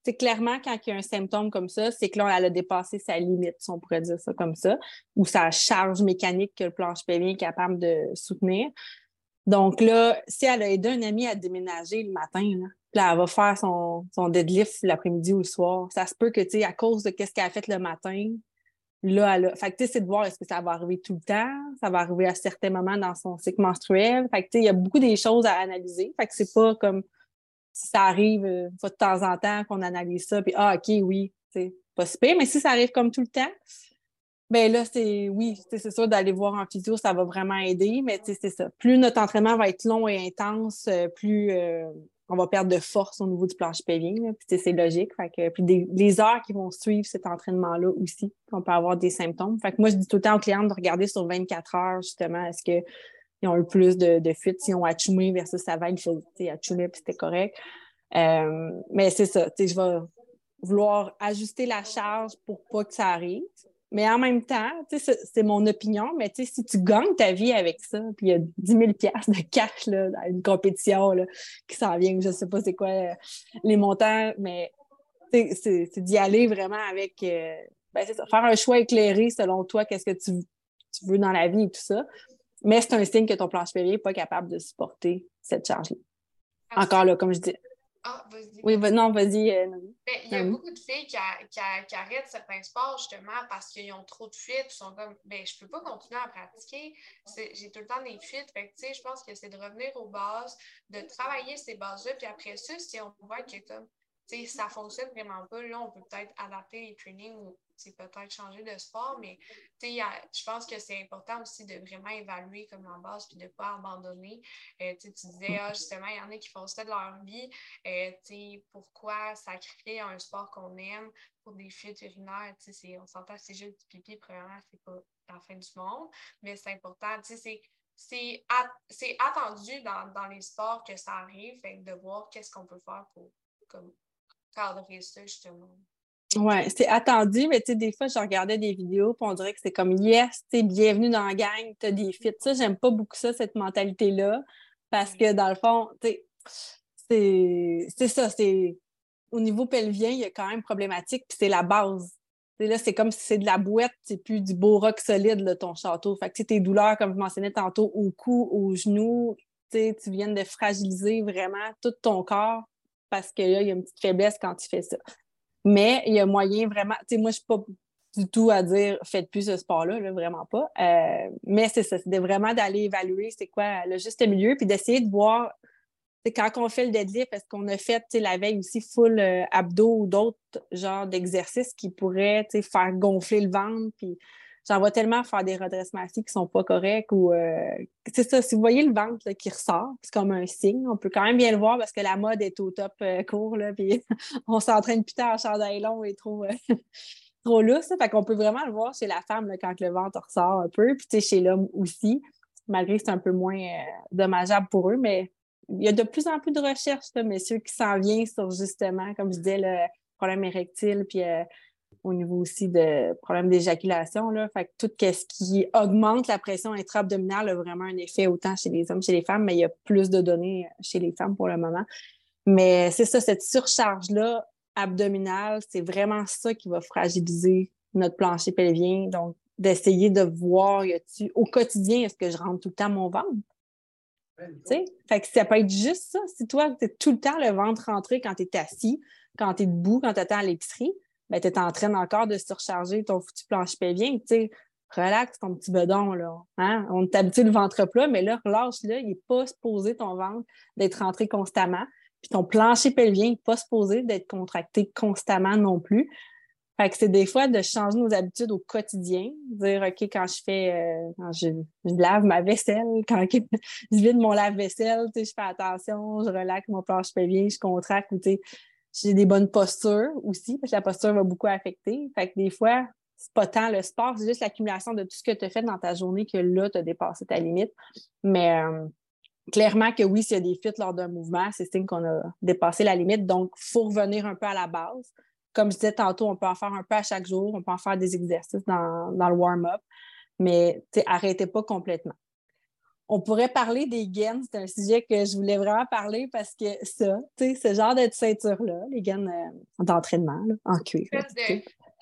c'est clairement quand il y a un symptôme comme ça, c'est que là, elle a dépassé sa limite, si on pourrait dire ça comme ça, ou sa charge mécanique que le planche pelvien est capable de soutenir. Donc là, si elle a aidé un ami à déménager le matin, là, elle va faire son, son deadlift l'après-midi ou le soir. Ça se peut que, tu sais, à cause de ce qu'elle a fait le matin, là, là. Fait que, c'est de voir est-ce que ça va arriver tout le temps, ça va arriver à certains moments dans son cycle menstruel. Fait que, il y a beaucoup des choses à analyser. Fait que c'est pas comme si ça arrive de temps en temps qu'on analyse ça, puis ah, OK, oui, c'est pas super. Mais si ça arrive comme tout le temps, ben là, c'est oui, c'est sûr d'aller voir en physio, ça va vraiment aider, mais c'est ça. Plus notre entraînement va être long et intense, euh, plus euh, on va perdre de force au niveau du plancher pelvien. Puis c'est logique. Fait que, puis les heures qui vont suivre cet entraînement-là aussi, on peut avoir des symptômes. Fait que moi, je dis tout le temps aux clients de regarder sur 24 heures, justement, est-ce qu'ils ont eu plus de, de fuites, s'ils ont achumé versus avant, ils faisaient achumé puis c'était correct. Euh, mais c'est ça, je vais vouloir ajuster la charge pour pas que ça arrive. Mais en même temps, c'est mon opinion, mais si tu gagnes ta vie avec ça, puis il y a 10 000 de cash là, dans une compétition là, qui s'en vient, je ne sais pas c'est quoi euh, les montants, mais c'est d'y aller vraiment avec. Euh, ben, ça, faire un choix éclairé selon toi, qu'est-ce que tu, veux dans la vie et tout ça. Mais c'est un signe que ton planche pelvien n'est pas capable de supporter cette charge-là. Encore là, comme je dis, ah, vas-y. Oui, non, vas-y. Euh, ben, il y a beaucoup de filles qui, arrêtent certains sports justement parce qu'ils ont trop de fuites. Ils sont comme, ben, je peux pas continuer à pratiquer. J'ai tout le temps des fuites. Fait que, je pense que c'est de revenir aux bases, de travailler ces bases-là. Puis après ça, si on voit que comme, ça fonctionne vraiment pas, là, on peut peut-être adapter les trainings ou peut-être changer de sport, mais je pense que c'est important aussi de vraiment évaluer comme en base puis de ne pas abandonner. Euh, tu disais, ah, justement, il y en a qui font ça de leur vie. Euh, pourquoi sacrifier un sport qu'on aime pour des fuites urinaires? On s'entend, c'est juste du pipi, premièrement, c'est pas la fin du monde, mais c'est important. C'est c'est attendu dans, dans, les sports que ça arrive, de voir qu'est-ce qu'on peut faire pour comme, cadrer ça, justement. Oui, c'est attendu, mais tu sais, des fois, je regardais des vidéos, puis on dirait que c'est comme yes, tu bienvenue dans la gang, tu as des fits. Ça, j'aime pas beaucoup ça, cette mentalité-là, parce que dans le fond, tu sais, c'est ça, c'est au niveau pelvien, il y a quand même problématique, puis c'est la base. là, c'est comme si c'est de la boîte, c'est plus du beau rock solide, là, ton château. Fait que tes douleurs, comme je mentionnais tantôt, au cou, aux genoux, tu viens de fragiliser vraiment tout ton corps parce que là, il y a une petite faiblesse quand tu fais ça. Mais il y a moyen vraiment, tu sais, moi, je ne suis pas du tout à dire faites plus ce sport-là, vraiment pas. Euh, mais c'est ça, c'est vraiment d'aller évaluer c'est quoi le juste milieu, puis d'essayer de voir quand on fait le deadlift, est-ce qu'on a fait la veille aussi full euh, abdos ou d'autres genres d'exercices qui pourraient faire gonfler le ventre, puis J'en vois tellement faire des redressements assis qui sont pas corrects ou euh, c'est ça, si vous voyez le ventre qui ressort, c'est comme un signe. On peut quand même bien le voir parce que la mode est au top euh, court, là, puis on s'entraîne putain en chandail long et trop, euh, trop lousse. Fait qu'on peut vraiment le voir chez la femme quand le ventre ressort un peu, puis chez l'homme aussi, malgré que c'est un peu moins dommageable pour eux, mais il y a de plus en plus de recherches, là, messieurs, qui s'en viennent sur justement, comme je disais, le problème érectile, puis au niveau aussi de problèmes d'éjaculation. Fait que tout ce qui augmente la pression intra-abdominale a vraiment un effet autant chez les hommes, chez les femmes, mais il y a plus de données chez les femmes pour le moment. Mais c'est ça, cette surcharge-là abdominale, c'est vraiment ça qui va fragiliser notre plancher pelvien. Donc, d'essayer de voir, au quotidien, est-ce que je rentre tout le temps mon ventre? Fait que ça peut être juste ça. Si toi, tu es tout le temps le ventre rentré quand tu es assis, quand tu es debout, quand tu attends à l'épicerie, ben, tu es en train encore de surcharger ton foutu planche pelvien. Tu relax ton petit bedon, là. Hein? On t'habitue le ventre plat, mais là, relâche-le. Il n'est pas supposé, ton ventre, d'être rentré constamment. Puis ton plancher pelvien n'est pas supposé d'être contracté constamment non plus. Fait que c'est des fois de changer nos habitudes au quotidien. Dire, OK, quand je fais, euh, quand je, lave ma vaisselle, quand je vide mon lave-vaisselle, je fais attention, je relaxe mon planche bien, je contracte, j'ai des bonnes postures aussi, parce que la posture va beaucoup affecter. Fait que des fois, c'est pas tant le sport, c'est juste l'accumulation de tout ce que tu as fait dans ta journée que là, tu as dépassé ta limite. Mais euh, clairement que oui, s'il y a des fuites lors d'un mouvement, c'est signe qu'on a dépassé la limite. Donc, il faut revenir un peu à la base comme je disais tantôt, on peut en faire un peu à chaque jour, on peut en faire des exercices dans, le warm-up, mais arrêtez pas complètement. On pourrait parler des gaines, c'est un sujet que je voulais vraiment parler parce que ça, ce genre de ceinture-là, les gaines euh, d'entraînement en cuir.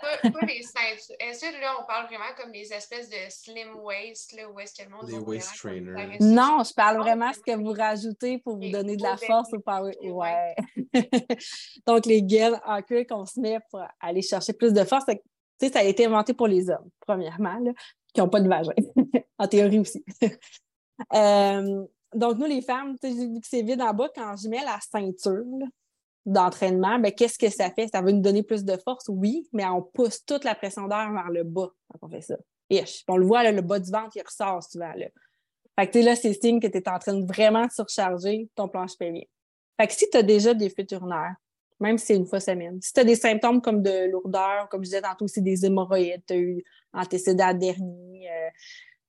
Pas, les ceintures. Est-ce que là, on parle vraiment comme des espèces de slim waist, là, où est-ce que le monde... Les waist trainers. Non, je parle vraiment de ce que vous rajoutez pour vous donner de la force au power. Ouais. Donc, les gaines en cuir qu'on se met pour aller chercher plus de force, ça a été inventé pour les hommes, premièrement, là, qui n'ont pas de vagin. en théorie aussi. Euh, donc, nous, les femmes, vu que c'est vide en bas, quand je mets la ceinture, d'entraînement, ben, qu'est-ce que ça fait? Ça va nous donner plus de force, oui, mais on pousse toute la pression d'air vers le bas quand on fait ça. On le voit, le bas du ventre, il ressort souvent. Là. Fait que là, c'est signe que tu es en train de vraiment surcharger ton planche pelvien. Fait que si tu as déjà des fuites urinaires, même si c'est une fois semaine, si tu as des symptômes comme de lourdeur, comme je disais tantôt, c'est des hémorroïdes, tu as eu antécédent d'hernie, euh,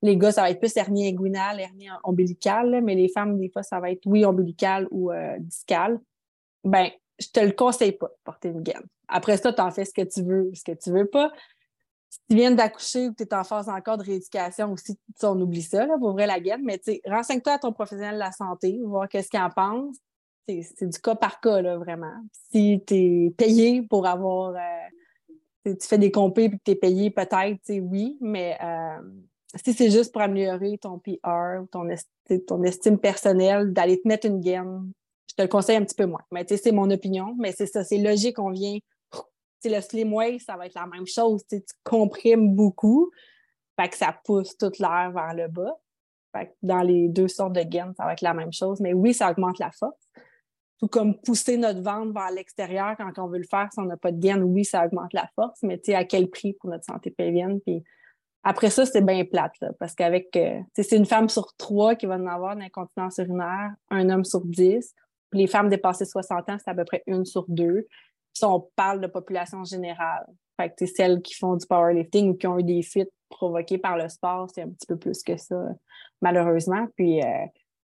les gars, ça va être plus hernie inguinale, hernie ombilicale, mais les femmes, des fois, ça va être, oui, ombilicale ou euh, discale. Ben, je te le conseille pas de porter une gaine. Après ça, tu en fais ce que tu veux ce que tu veux pas. Si tu viens d'accoucher ou que tu es en phase encore de rééducation aussi, on oublie ça, là, pour vrai la gaine, mais renseigne-toi à ton professionnel de la santé, voir qu'est-ce qu'il en pense. C'est du cas par cas, là, vraiment. Si tu es payé pour avoir. Euh, tu fais des compés et que tu es payé, peut-être, oui, mais euh, si c'est juste pour améliorer ton PR, ton, ton estime personnelle, d'aller te mettre une gaine, te le conseille un petit peu moins. Mais tu sais, c'est mon opinion, mais c'est ça, c'est logique, on vient. Tu le slim way, ça va être la même chose. Tu comprimes beaucoup, fait que ça pousse toute l'air vers le bas. Fait que dans les deux sortes de gaines, ça va être la même chose. Mais oui, ça augmente la force. Tout comme pousser notre ventre vers l'extérieur quand on veut le faire si on n'a pas de gaine, oui, ça augmente la force, mais tu sais, à quel prix pour notre santé pelvienne? Puis après ça, c'est bien plate, parce qu'avec, euh, c'est une femme sur trois qui va en avoir une incontinence urinaire, un homme sur dix les femmes dépassées 60 ans, c'est à peu près une sur deux. Si on parle de population générale. Fait que celles qui font du powerlifting ou qui ont eu des fuites provoquées par le sport, c'est un petit peu plus que ça, malheureusement. Puis, euh,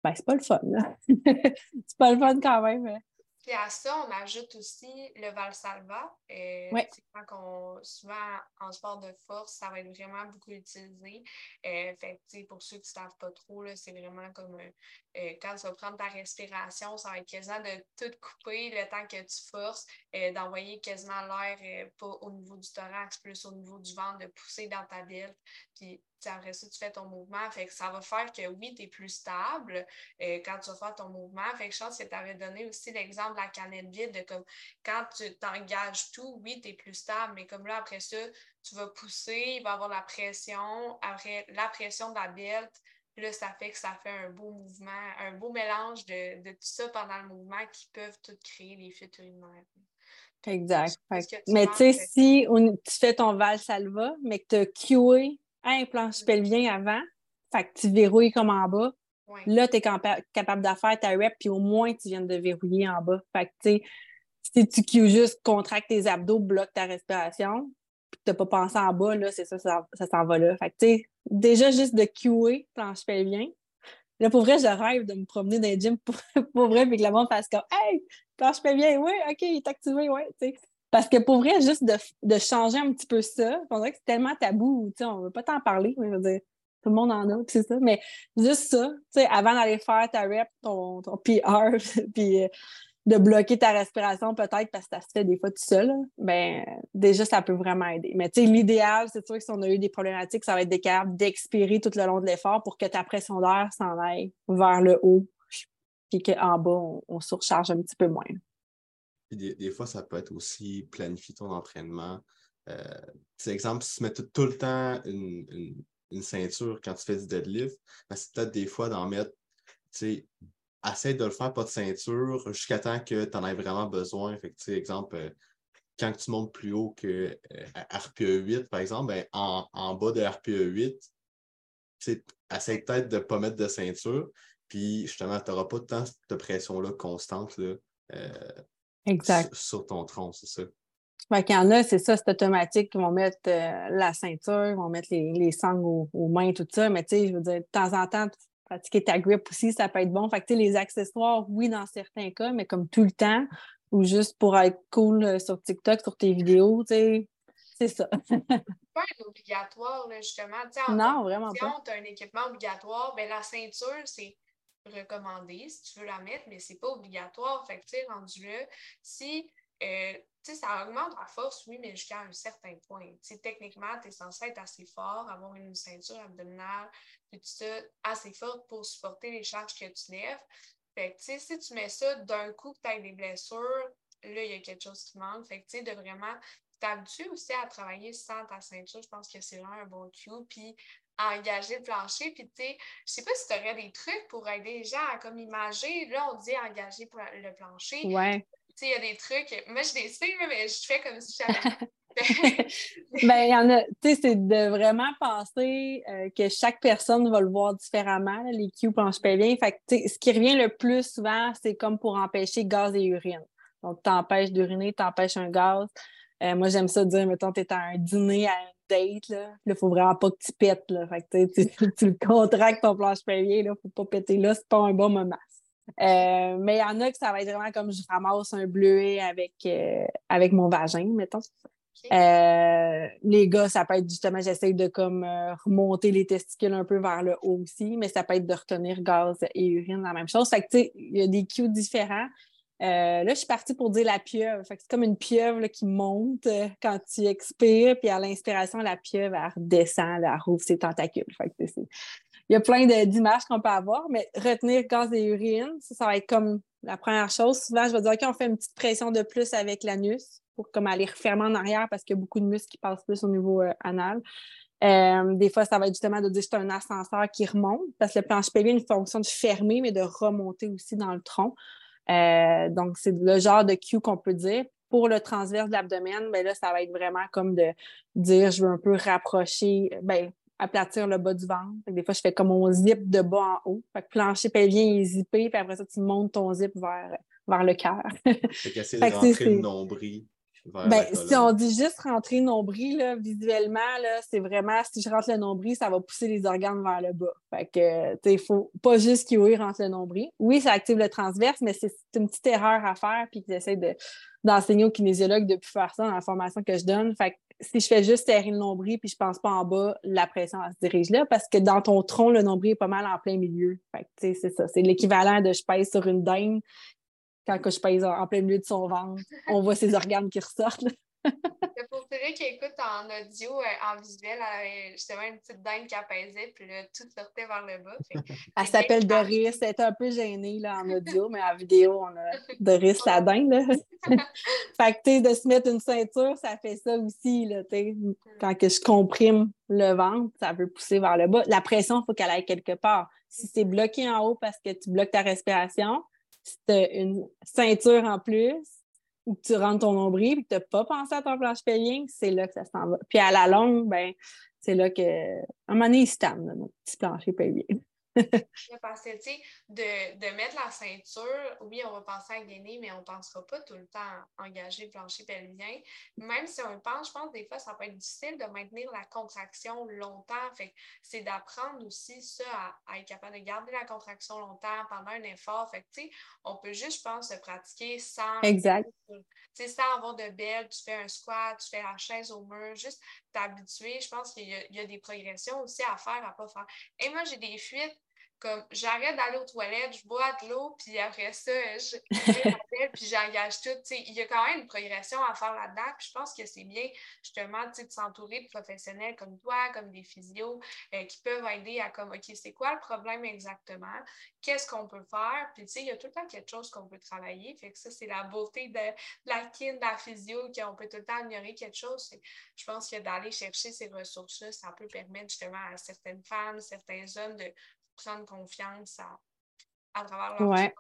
ben, c'est pas le fun. c'est pas le fun quand même. Puis à ça, on ajoute aussi le Valsalva. Euh, quand souvent en sport de force, ça va être vraiment beaucoup utilisé. Euh, fait, pour ceux qui ne savent pas trop, c'est vraiment comme euh, quand tu vas prendre ta respiration, ça va être quasiment de tout couper le temps que tu forces, euh, d'envoyer quasiment l'air pas au niveau du thorax, plus au niveau du ventre, de pousser dans ta bille. Puis après ça, tu fais ton mouvement. Fait que ça va faire que oui, tu es plus stable euh, quand tu vas faire ton mouvement. Fait que je pense que tu avais donné aussi l'exemple de la canette vide, de comme quand tu t'engages tout, oui, tu es plus stable, mais comme là, après ça, tu vas pousser, il va y avoir la pression, après la pression de la bête. Là, ça fait que ça fait un beau mouvement, un beau mélange de, tout ça pendant le mouvement qui peuvent tout créer les fuites urinaires. Exact. mais tu sais, si tu fais ton val salva, mais que tu as cué un planche pelvien avant, fait que tu verrouilles comme en bas. Là, tu es capable de faire ta rep, puis au moins tu viens de verrouiller en bas. Fait que, tu sais, si tu cues juste, contractes tes abdos, bloques ta respiration, tu pas pensé en bas, là, c'est ça, ça, s'en va là. Fait que, tu sais, déjà juste de cuer planche pelvien. Là, pour vrai, je rêve de me promener dans les gym pour, pour vrai, puis que le monde fasse comme Hey, planche pelvien, oui, OK, il est activé, oui, tu sais. Parce que pour vrai, juste de, changer un petit peu ça, on dirait que c'est tellement tabou, on ne veut pas t'en parler, mais je veux dire, tout le monde en a, c'est ça. Mais juste ça, avant d'aller faire ta rep, ton, ton PR, puis euh, de bloquer ta respiration peut-être parce que ça se fait des fois tout seul, ben déjà, ça peut vraiment aider. Mais tu sais, l'idéal, c'est sûr que si on a eu des problématiques, ça va être des capables d'expirer tout le long de l'effort pour que ta pression d'air s'en aille vers le haut, puis qu'en bas, on, surcharge un petit peu moins des, fois, ça peut être aussi planifier ton entraînement. Euh, exemple, si tu mets tout, le temps une, ceinture quand tu fais du deadlift, ben, c'est peut-être des fois d'en mettre, essaye de le faire pas de ceinture jusqu'à temps que tu en aies vraiment besoin. Fait exemple, euh, quand tu montes plus haut que RPE 8, par exemple, ben, en, bas de RPE 8, essaye peut-être de ne pas mettre de ceinture, puis justement, tu n'auras pas tant de pression-là constante là, exact. Sur, ton tronc, c'est ça. Fait qu'il y en a, c'est ça, c'est automatique, ils vont mettre la ceinture, ils vont mettre les, les sangles aux, mains, tout ça. Mais tu sais, je veux dire, de temps en temps, pratiquer ta grip aussi, ça peut être bon. Fait que, les accessoires, oui, dans certains cas, mais comme tout le temps, ou juste pour être cool euh, sur TikTok, sur tes vidéos, tu sais, c'est ça. pas obligatoire, justement. non, vraiment pas. Si tu as un équipement obligatoire, ben, la ceinture, c'est recommandé si tu veux la mettre, mais c'est pas obligatoire. Fait que, tu sais, rendu là, si euh, ça augmente la force, oui, mais jusqu'à un certain point. techniquement, tu es censé être assez fort, avoir une ceinture abdominale, puis tout ça, assez forte pour supporter les charges que tu lèves. Fait si tu mets ça d'un coup que tu as des blessures, là, il y a quelque chose qui manque. Fait que, de vraiment t'habituer aussi à travailler sans ta ceinture. Je pense que c'est vraiment un bon cue. Puis, engager le plancher. Puis, tu sais, je sais pas si tu aurais des trucs pour aider les gens à comme imager. Là, on dit engager le plancher. Il y a des trucs. Moi, je les sais, mais je fais comme si j'avais. ben, il y en a, tu sais, c'est de vraiment penser euh, que chaque personne va le voir différemment, les cues planche pelvien. Fait que, ce qui revient le plus souvent, c'est comme pour empêcher gaz et urine. Donc, t'empêches d'uriner, t'empêches un gaz. Euh, moi, j'aime ça dire, mettons, t'es à un dîner, à un date, là. il faut vraiment pas que tu pètes, là. Fait que, tu, tu le contractes ton planche pelvien, là. Faut pas péter là, c'est pas un bon moment. Euh, mais il y en a que ça va être vraiment comme je ramasse un bleuet avec, euh, avec mon vagin, mettons. Euh, les gars, ça peut être justement, j'essaie de comme remonter les testicules un peu vers le haut aussi, mais ça peut être de retenir gaz et urine, la même chose. Fait que, tu sais, il y a des cues différents. là, je suis partie pour dire la pieuvre. c'est comme une pieuvre qui monte quand tu expires, puis à l'inspiration, la pieuvre, elle redescend, elle rouvre ses tentacules. Fait que il y a plein d'images qu'on peut avoir, mais retenir gaz et urine, ça, va être comme la première chose. Souvent, je vais dire, OK, on fait une petite pression de plus avec l'anus pour comme aller refermer en arrière parce qu'il y a beaucoup de muscles qui passent plus au niveau euh, anal. Euh, des fois, ça va être justement de dire c'est un ascenseur qui remonte parce que le planche pelvien a une fonction de fermer, mais de remonter aussi dans le tronc. Euh, donc, c'est le genre de cue qu'on peut dire. Pour le transverse de l'abdomen, ben là, ça va être vraiment comme de dire je veux un peu rapprocher, ben, aplatir le bas du ventre. des fois, je fais comme mon zip de bas en haut. Fait que plancher pelvien est zippé, puis après ça, tu montes ton zip vers, vers le cœur. fait qu'essayer de rentrer le nombril. Ben, si on dit juste rentrer le nombril, là, visuellement, c'est vraiment si je rentre le nombril, ça va pousser les organes vers le bas. Fait que, il faut pas juste qu'il rentre le nombril. Oui, ça active le transverse, mais c'est une petite erreur à faire, puis qu'ils essaient d'enseigner aux kinésiologues de plus faire ça dans la formation que je donne. Fait que si je fais juste serrer le nombril puis je pense pas en bas, la pression se dirige là parce que dans ton tronc, le nombril est pas mal en plein milieu. Fait que, c'est ça. C'est l'équivalent de je pèse sur une dinde quand je pèse en plein milieu de son ventre. On voit ses organes qui ressortent. Pour celui qui écoute en audio, euh, en visuel, elle justement une petite dingue qui apaisait, puis là, tout sortait vers le bas. elle s'appelle Doris. Elle est un peu gênée là, en audio, mais en vidéo, on a Doris la dingue. Là. fait que, de se mettre une ceinture, ça fait ça aussi. Là, quand que je comprime le ventre, ça veut pousser vers le bas. La pression, il faut qu'elle aille quelque part. Si c'est bloqué en haut parce que tu bloques ta respiration, si tu as une ceinture en plus, ou tu rentres ton nombril et que tu n'as pas pensé à ton planche pelvien, c'est là que ça s'en va. Puis à la longue, ben, c'est là que, à un moment donné, il se notre petit plancher pelvien. Parce que, tu sais, de, de, mettre la ceinture, oui, on va penser à gainer, mais on ne pensera pas tout le temps à engager plancher pelvien. Même si on le pense, je pense des fois, ça peut être difficile de maintenir la contraction longtemps. Fait c'est d'apprendre aussi ça, à, être capable de garder la contraction longtemps pendant un effort. Fait tu sais, on peut juste, je pense, se pratiquer sans. Exact. Tu sais, sans avoir de belle, tu fais un squat, tu fais la chaise au mur, juste t'habituer. Je pense qu'il y, y, a des progressions aussi à faire, à pas faire. Et moi, j'ai des fuites comme j'arrête d'aller aux toilettes, je bois de l'eau, puis après ça, je puis j'engage tout. il y a quand même une progression à faire là-dedans. Puis je pense que c'est bien justement de s'entourer de professionnels comme toi, comme des physios, euh, qui peuvent aider à comme OK, c'est quoi le problème exactement? Qu'est-ce qu'on peut faire? Puis il y a tout le temps quelque chose qu'on peut travailler. Fait que ça, c'est la beauté de, la kin, de la physio, qu'on peut tout le temps ignorer quelque chose. Je pense que d'aller chercher ces ressources-là, ça peut permettre justement à certaines femmes, certains hommes de prendre confiance à, travers leur ouais.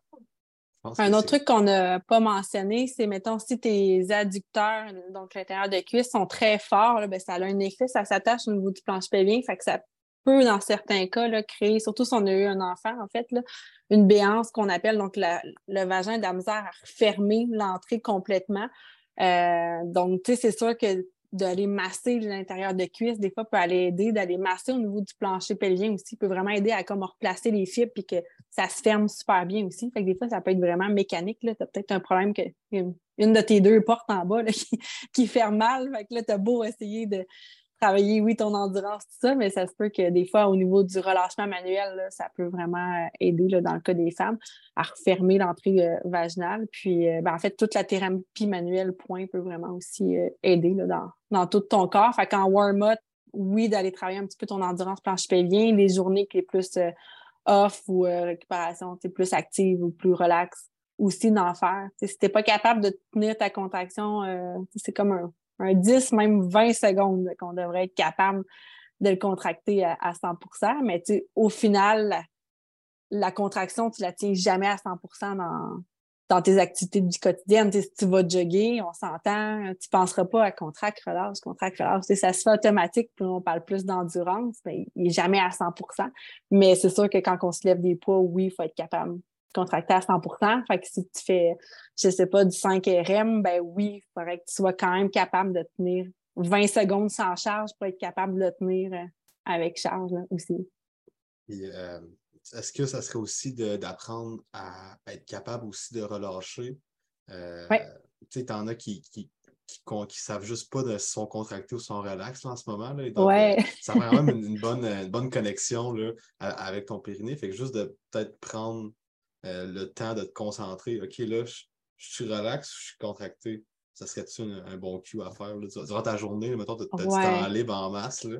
Un autre truc qu'on n'a pas mentionné, c'est, mettons, si tes adducteurs, donc l'intérieur de cuisse, sont très forts, ben, ça a un effet, ça s'attache au niveau du planche pelvien, fait que ça peut, dans certains cas, là, créer, surtout si on a eu un enfant, en fait, là, une béance qu'on appelle, donc le vagin de la misère à refermer l'entrée complètement. Euh, donc, tu sais, c'est sûr que d'aller masser l'intérieur de cuisse, des fois, peut aller aider, d'aller masser au niveau du plancher pelvien aussi, peut vraiment aider à comme replacer les fibres puis que ça se ferme super bien aussi. Fait que des fois, ça peut être vraiment mécanique. Tu as peut-être un problème que une de tes deux portes en bas qui, qui ferme mal. Fait que là, tu as beau essayer de, travailler, oui, ton endurance, tout ça, mais ça se peut que des fois, au niveau du relâchement manuel, ça peut vraiment euh, aider, là, dans le cas des femmes, à refermer l'entrée euh, vaginale. Puis, euh, ben, en fait, toute la thérapie manuelle point peut vraiment aussi aider là, dans, tout ton corps. Fait qu'en warm-up, oui, d'aller travailler un petit peu ton endurance planche pelvien, les journées qui est plus off ou récupération, plus active ou plus relax, aussi d'en faire. si tu n'es pas capable de tenir ta contraction, c'est comme un, un 10, même 20 secondes qu'on devrait être capable de le contracter à, 100% Mais au final, la, contraction, tu la tiens jamais à 100 dans, dans tes activités du quotidien. si tu vas jogger, on s'entend, tu ne penseras pas à contract, relâche, contract, relâche. ça se fait automatique, puis on parle plus d'endurance, mais il n'est jamais à 100% Mais c'est sûr que quand on se lève des poids, oui, il faut être capable contracté à 100 Fait que si tu fais, je sais pas, du 5 RM, ben oui, il faudrait que tu sois quand même capable de tenir 20 secondes sans charge pour être capable de le tenir euh, avec charge aussi. Euh, est-ce que ça serait aussi d'apprendre à être capable aussi de relâcher? Euh, tu sais, t'en as qui, qui, qui, savent juste pas de si sont contractés ou sont relax en ce moment. Là, ça a vraiment une, bonne, une bonne connexion là, avec ton périnée. Fait que juste de peut-être prendre euh, le temps de te concentrer. OK, là, je, suis relax, je suis contracté? Ça serait-tu un, bon cue à faire? Là? Durant ta journée, mettons, tu as du temps libre en masse. Là?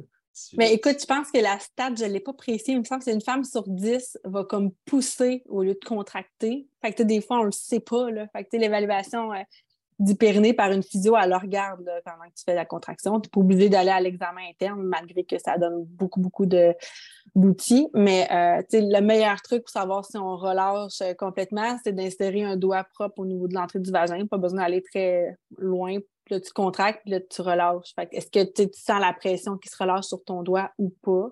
Mais écoute, je pense que la stat, je ne l'ai pas précisé. Il me semble que c'est une femme sur 10 va comme pousser au lieu de contracter. Fait que des fois, on ne le sait pas. Là. Fait que l'évaluation, euh, périnée par une physio, le regarde pendant que tu fais la contraction. Tu n'es pas obligé d'aller à l'examen interne, malgré que ça donne beaucoup, beaucoup d'outils. Mais euh, le meilleur truc pour savoir si on relâche euh, complètement, c'est d'insérer un doigt propre au niveau de l'entrée du vagin. Pas besoin d'aller très loin. Puis là, tu contractes, puis là, tu relâches. Est-ce que tu sens la pression qui se relâche sur ton doigt ou pas?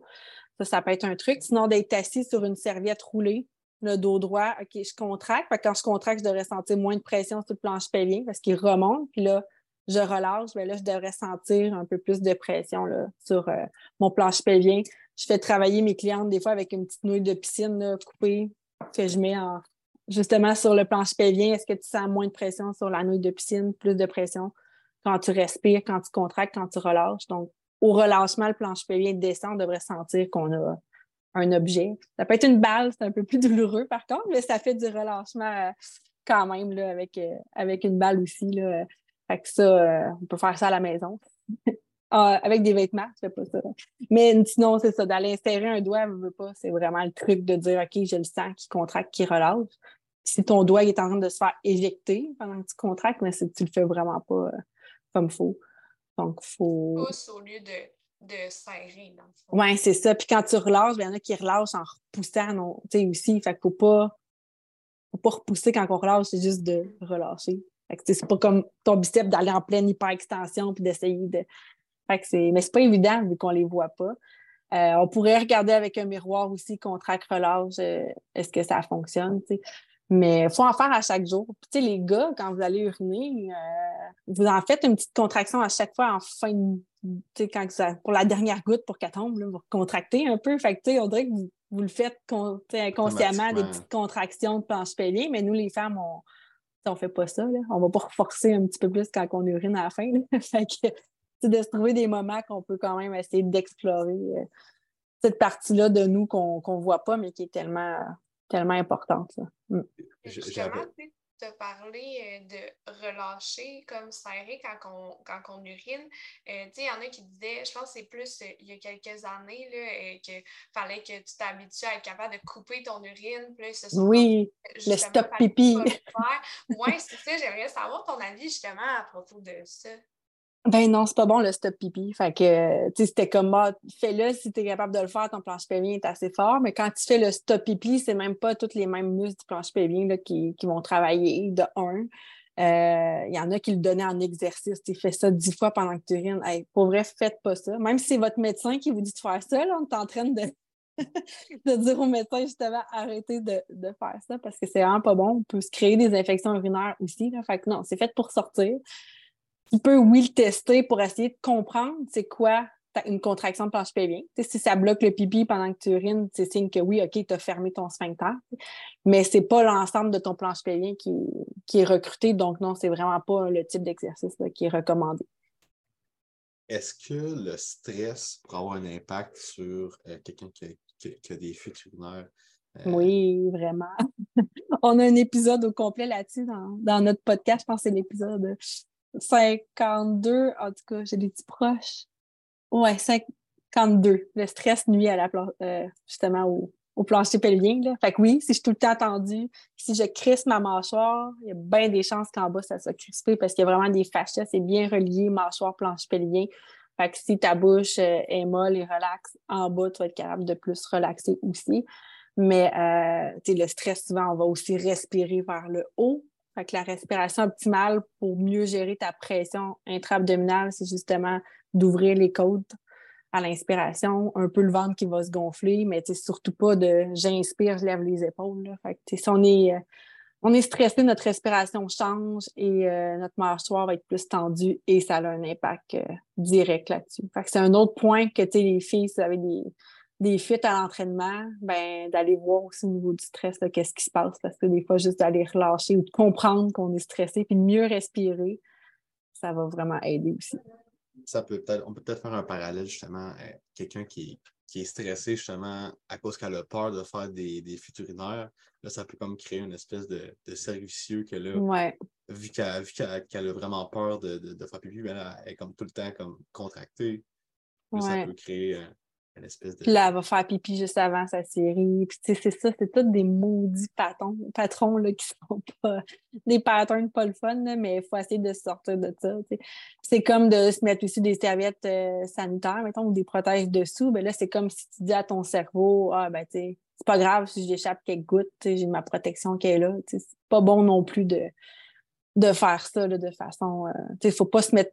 Ça, ça peut être un truc. Sinon, d'être assis sur une serviette roulée, le dos droit, OK, je contracte. quand je contracte, je devrais sentir moins de pression sur le planche pelvien parce qu'il remonte. Puis là, je relâche, mais là, je devrais sentir un peu plus de pression là, sur euh, mon planche pelvien. Je fais travailler mes clientes des fois avec une petite nouille de piscine coupée que je mets en, justement sur le planche pelvien. Est-ce que tu sens moins de pression sur la nouille de piscine, plus de pression quand tu respires, quand tu contractes, quand tu relâches? Donc, au relâchement, le planche pelvien descend, on devrait sentir qu'on a un objet. Ça peut être une balle, c'est un peu plus douloureux par contre, mais ça fait du relâchement euh, quand même là, avec, euh, avec une balle aussi. Là. Fait que ça, euh, on peut faire ça à la maison. Ah, avec des vêtements, je fais pas ça. Mais sinon, c'est ça, d'aller insérer un doigt, veut pas, c'est vraiment le truc de dire OK, je le sens qui contracte, qui relâche. Si ton doigt est en train de se faire éjecter pendant que tu contractes, mais tu le fais vraiment pas comme il faut. Donc, il faut. Au lieu de de serrer, Oui, c'est ça. Puis quand tu relâches, il y en a qui relâchent en repoussant tu sais, aussi. Fait qu'il faut pas, faut pas repousser quand on relâche, c'est juste de relâcher. Fait que c'est pas comme ton biceps d'aller en pleine hyper-extension puis d'essayer de. Fait que c'est. Mais c'est pas évident vu qu'on les voit pas. Euh, on pourrait regarder avec un miroir aussi, contract, relâche, euh, est-ce que ça fonctionne, tu. Mais il faut en faire à chaque jour. Puis, les gars, quand vous allez uriner, euh, vous en faites une petite contraction à chaque fois en fin de quand ça, pour la dernière goutte pour qu'elle tombe, vous contractez un peu. Fait que, on dirait que vous, vous le faites inconsciemment, des petites contractions de planche pelvier, mais nous, les femmes, on ne fait pas ça. Là. On va pas forcer un petit peu plus quand on urine à la fin. fait que, de se trouver des moments qu'on peut quand même essayer d'explorer euh, cette partie-là de nous qu'on ne voit pas, mais qui est tellement, tellement importante. Mm te parler euh, de relâcher comme serrer quand on, quand on urine. Euh, il y en a qui disaient, je pense que c'est plus euh, il y a quelques années, là, qu'il fallait que tu t'habitues à être capable de couper ton urine. Plus, oui, le stop pipi. Oui, c'est ça. J'aimerais savoir ton avis justement à propos de ça. Ben non, c'est pas bon le stop pipi. Fait que, tu c'était comme, ah, fais-le si tu es capable de le faire, ton planche pelvien est assez fort. Mais quand tu fais le stop pipi, c'est même pas tous les mêmes muscles du planche pelvien qui, qui, vont travailler de un. Euh, il y en a qui le donnaient en exercice. Tu fais ça dix fois pendant que tu urines. pour vrai, faites pas ça. Même si c'est votre médecin qui vous dit de faire ça, là, on est en train de, de dire au médecin justement arrêtez de, de, faire ça parce que c'est vraiment pas bon. On peut se créer des infections urinaires aussi. Là. Fait que non, c'est fait pour sortir tu peux, oui, le tester pour essayer de comprendre c'est quoi une contraction de planche pelvien. si ça bloque le pipi pendant que tu urines, c'est signe que oui, OK, tu as fermé ton sphincter. Mais ce n'est pas l'ensemble de ton planche pelvien qui, qui, est recruté. Donc, non, c'est vraiment pas le type d'exercice qui est recommandé. Est-ce que le stress pourrait avoir un impact sur euh, quelqu'un qui, a des fuites urinaires? Euh? Oui, vraiment. On a un épisode au complet là-dessus dans, dans, notre podcast. Je pense que c'est l'épisode 52, en tout cas, j'ai des petits proches. Ouais, 52. Le stress nuit à la euh, justement au, au, plancher pelvien. Là. Fait que oui, si je suis tout le temps tendue, si je crisse ma mâchoire, il y a bien des chances qu'en bas, ça soit crispé parce qu'il y a vraiment des fascias, c'est bien relié, mâchoire, plancher pelvien. Fait que si ta bouche euh, est molle et relaxe, en bas, tu vas être capable de plus relaxer aussi. Mais euh, le stress, souvent, on va aussi respirer vers le haut fait la respiration optimale pour mieux gérer ta pression intra-abdominale, c'est justement d'ouvrir les côtes à l'inspiration, un peu le ventre qui va se gonfler, mais surtout pas de j'inspire, je lève les épaules. Fait si on est, euh, on est stressé, notre respiration change et euh, notre mâchoire va être plus tendue et ça a un impact euh, direct là-dessus. c'est un autre point que les filles, si vous avez des, des fuites à l'entraînement, ben, d'aller voir aussi au niveau du stress, qu'est-ce qui se passe, parce que des fois, juste d'aller relâcher ou de comprendre qu'on est stressé, puis de mieux respirer, ça va vraiment aider aussi. Ça peut peut-être, on peut peut-être faire un parallèle justement, euh, quelqu'un qui, qui, est stressé justement à cause qu'elle a peur de faire des, des fuites urinaires, là, ça peut comme créer une espèce de, de cercle que là, vu qu'elle a vraiment peur de, de, faire pipi, ben, elle est comme tout le temps comme contractée. Ça peut créer puis là, elle va faire pipi juste avant sa série. Puis, tu sais, c'est ça, c'est tous des maudits patrons, là, qui sont pas des patterns pas le mais il faut essayer de sortir de ça. C'est comme de se mettre aussi des serviettes euh, sanitaires, mettons, ou des protèges dessous. Ben là, c'est comme si tu dis à ton cerveau, ah, ben, tu sais, c'est pas grave si j'échappe quelques gouttes, j'ai ma protection qui est là. C'est pas bon non plus de, de faire ça de façon. Euh, il ne faut pas se mettre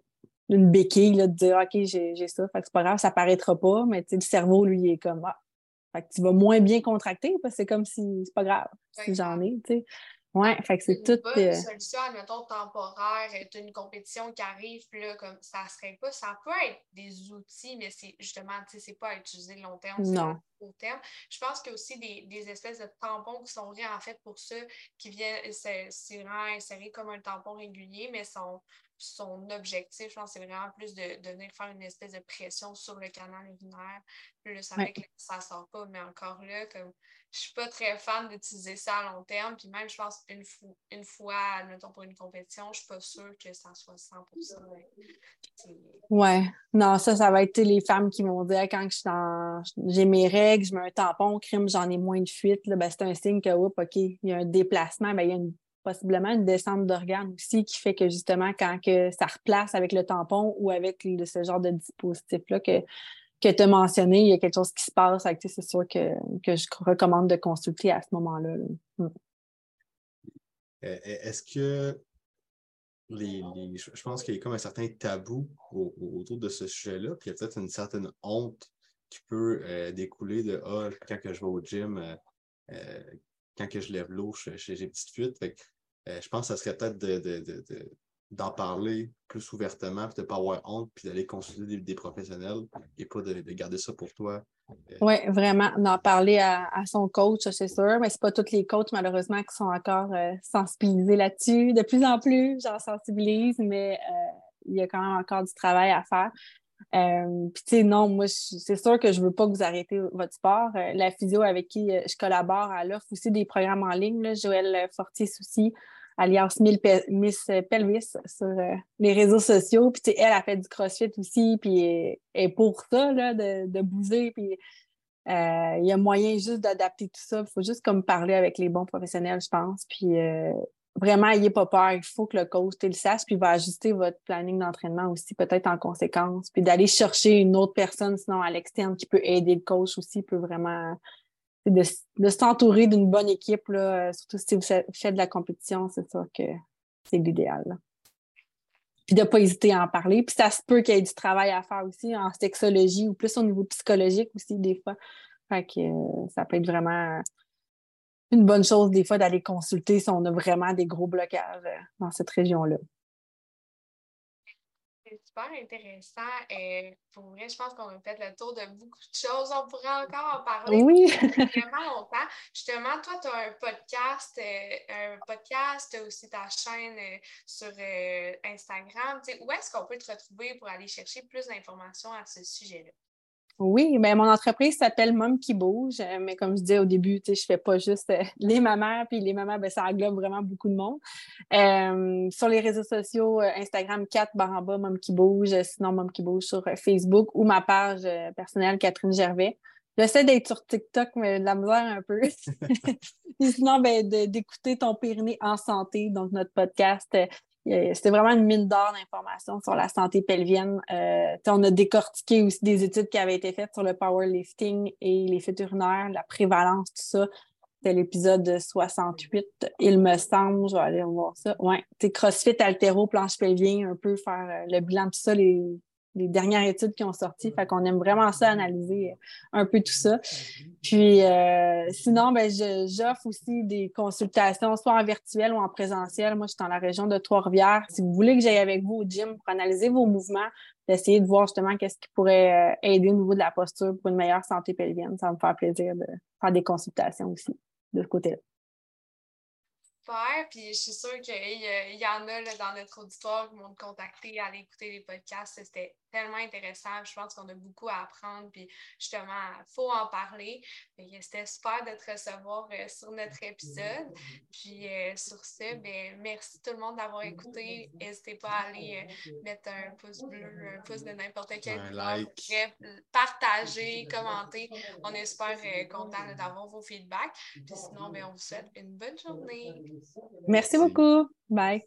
une béquille, là, de dire OK, j'ai ça, fait que c'est pas grave, ça paraîtra pas, mais le cerveau, lui, est comme Ah, fait que tu vas moins bien contracter parce que c'est comme si c'est pas grave si j'en ai, tu sais. Ouais, fait que c'est tout. Une euh, solution, admettons, temporaire, tu une compétition qui arrive, puis là, comme ça serait pas. Ça peut être des outils, mais c'est justement, tu sais, c'est pas à utiliser long terme, c'est court terme. Je pense qu'il y a aussi des, des, espèces de tampons qui sont en fait pour ça, qui viennent, c'est vraiment inséré comme un tampon régulier, mais sont son objectif, je pense, c'est vraiment plus de, de, venir faire une espèce de pression sur le canal urinaire. Puis ça fait que ça ne sort pas, mais encore là, comme je suis pas très fan d'utiliser ça à long terme. Puis même, je pense, une, une fois, admettons, pour une compétition, je suis pas sûre que ça soit 100% Ouais. Non, ça, ça va être les femmes qui vont dire quand j'ai mes règles, je mets un tampon, crime, j'en ai moins de fuite. Ben, c'est un signe que, oups, OK, il y a un déplacement, ben, il y a une possiblement une descente d'organes aussi qui fait que justement, quand que ça replace avec le tampon ou avec ce genre de dispositif-là que, que tu as mentionné, il y a quelque chose qui se passe. C'est sûr que, que, je recommande de consulter à ce moment-là. Mm. Euh, est-ce que les, je pense qu'il y a comme un certain tabou autour de ce sujet-là, puis il y a peut-être une certaine honte qui peut euh, découler de Ah, quand que je vais au gym, euh, quand que je lève l'eau, j'ai des petites fuites. Euh, je pense que ça serait peut-être d'en parler plus ouvertement, puis de ne pas avoir honte, puis d'aller consulter des, professionnels et pas de, garder ça pour toi. Euh, oui, vraiment, d'en parler à, son coach, c'est sûr, mais ce pas tous les coachs, malheureusement, qui sont encore euh, sensibilisés là-dessus. De plus en plus, j'en sensibilise, mais il y a quand même encore du travail à faire. Puis, tu sais, non, moi, c'est sûr que je ne veux pas que vous arrêtez votre sport. la physio avec qui je collabore, elle offre aussi des programmes en ligne. Là. Joël Fortier-Souci, alias Miss Pelvis sur euh, les réseaux sociaux. Puis, elle a fait du crossfit aussi, puis est pour ça, là, de, de bouger. Puis, euh, il y a moyen juste d'adapter tout ça. Il faut juste comme parler avec les bons professionnels, je pense. Puis, euh, vraiment, n'ayez pas peur. Il faut que le coach le sache, puis il va ajuster votre planning d'entraînement aussi, peut-être en conséquence. Puis d'aller chercher une autre personne, sinon à l'externe, qui peut aider le coach aussi, peut vraiment. De, de s'entourer d'une bonne équipe, là, surtout si vous faites de la compétition, c'est ça que c'est l'idéal. Puis de ne pas hésiter à en parler. Puis ça se peut qu'il y ait du travail à faire aussi en sexologie ou plus au niveau psychologique aussi, des fois. Euh, ça peut être vraiment une bonne chose des fois d'aller consulter si on a vraiment des gros blocages euh, dans cette région-là. C'est super intéressant. Et euh, pour vrai, je pense qu'on a fait le tour de beaucoup de choses. On pourrait encore en parler oui. vraiment longtemps. Justement, toi, tu as un podcast, euh, un podcast, tu as aussi ta chaîne sur Instagram. où est-ce qu'on peut te retrouver pour aller chercher plus d'informations à ce sujet-là? Oui, bien, mon entreprise s'appelle Mom qui bouge, euh, mais comme je disais au début, je ne fais pas juste euh, les mamans, puis les mamans, ben, ça englobe vraiment beaucoup de monde. Euh, sur les réseaux sociaux, Instagram 4 baramba Mom qui bouge, sinon Mom qui bouge sur Facebook ou ma page personnelle Catherine Gervais. J'essaie d'être sur TikTok, mais de la misère un peu. sinon, ben, d'écouter ton Pyrénées en santé, donc notre podcast c'était vraiment une mine d'or d'informations sur la santé pelvienne. Euh, on a décortiqué aussi des études qui avaient été faites sur le powerlifting et les urinaires, la prévalence, tout ça. C'était l'épisode 68, il me semble. Je vais aller voir ça. Ouais, CrossFit, altéro, planche pelvien, un peu faire euh, le bilan de tout ça, les, les dernières études qui ont sorti. Fait qu'on aime vraiment ça, analyser euh, un peu tout ça. Puis euh, sinon, ben, j'offre aussi des consultations, soit en virtuel ou en présentiel. Moi, je suis dans la région de Trois-Rivières. Si vous voulez que j'aille avec vous au gym pour analyser vos mouvements, d'essayer de voir justement qu'est-ce qui pourrait euh, aider au niveau de la posture pour une meilleure santé pelvienne, ça va me faire plaisir de faire des consultations aussi de ce côté-là super. Puis je suis sûre qu'il y, en a dans notre auditoire qui m'ont contacté à aller écouter les podcasts. C'était tellement intéressant. Je pense qu'on a beaucoup à apprendre. Puis justement, il faut en parler. C'était super de te recevoir euh, sur notre épisode. Puis euh, sur ce, ben, merci tout le monde d'avoir écouté. N'hésitez pas à aller euh, mettre un pouce bleu, un pouce de n'importe quel un like. partager, commenter. On est super content d'avoir vos feedbacks. Puis sinon, ben, on vous souhaite une bonne journée. Merci beaucoup. Bye.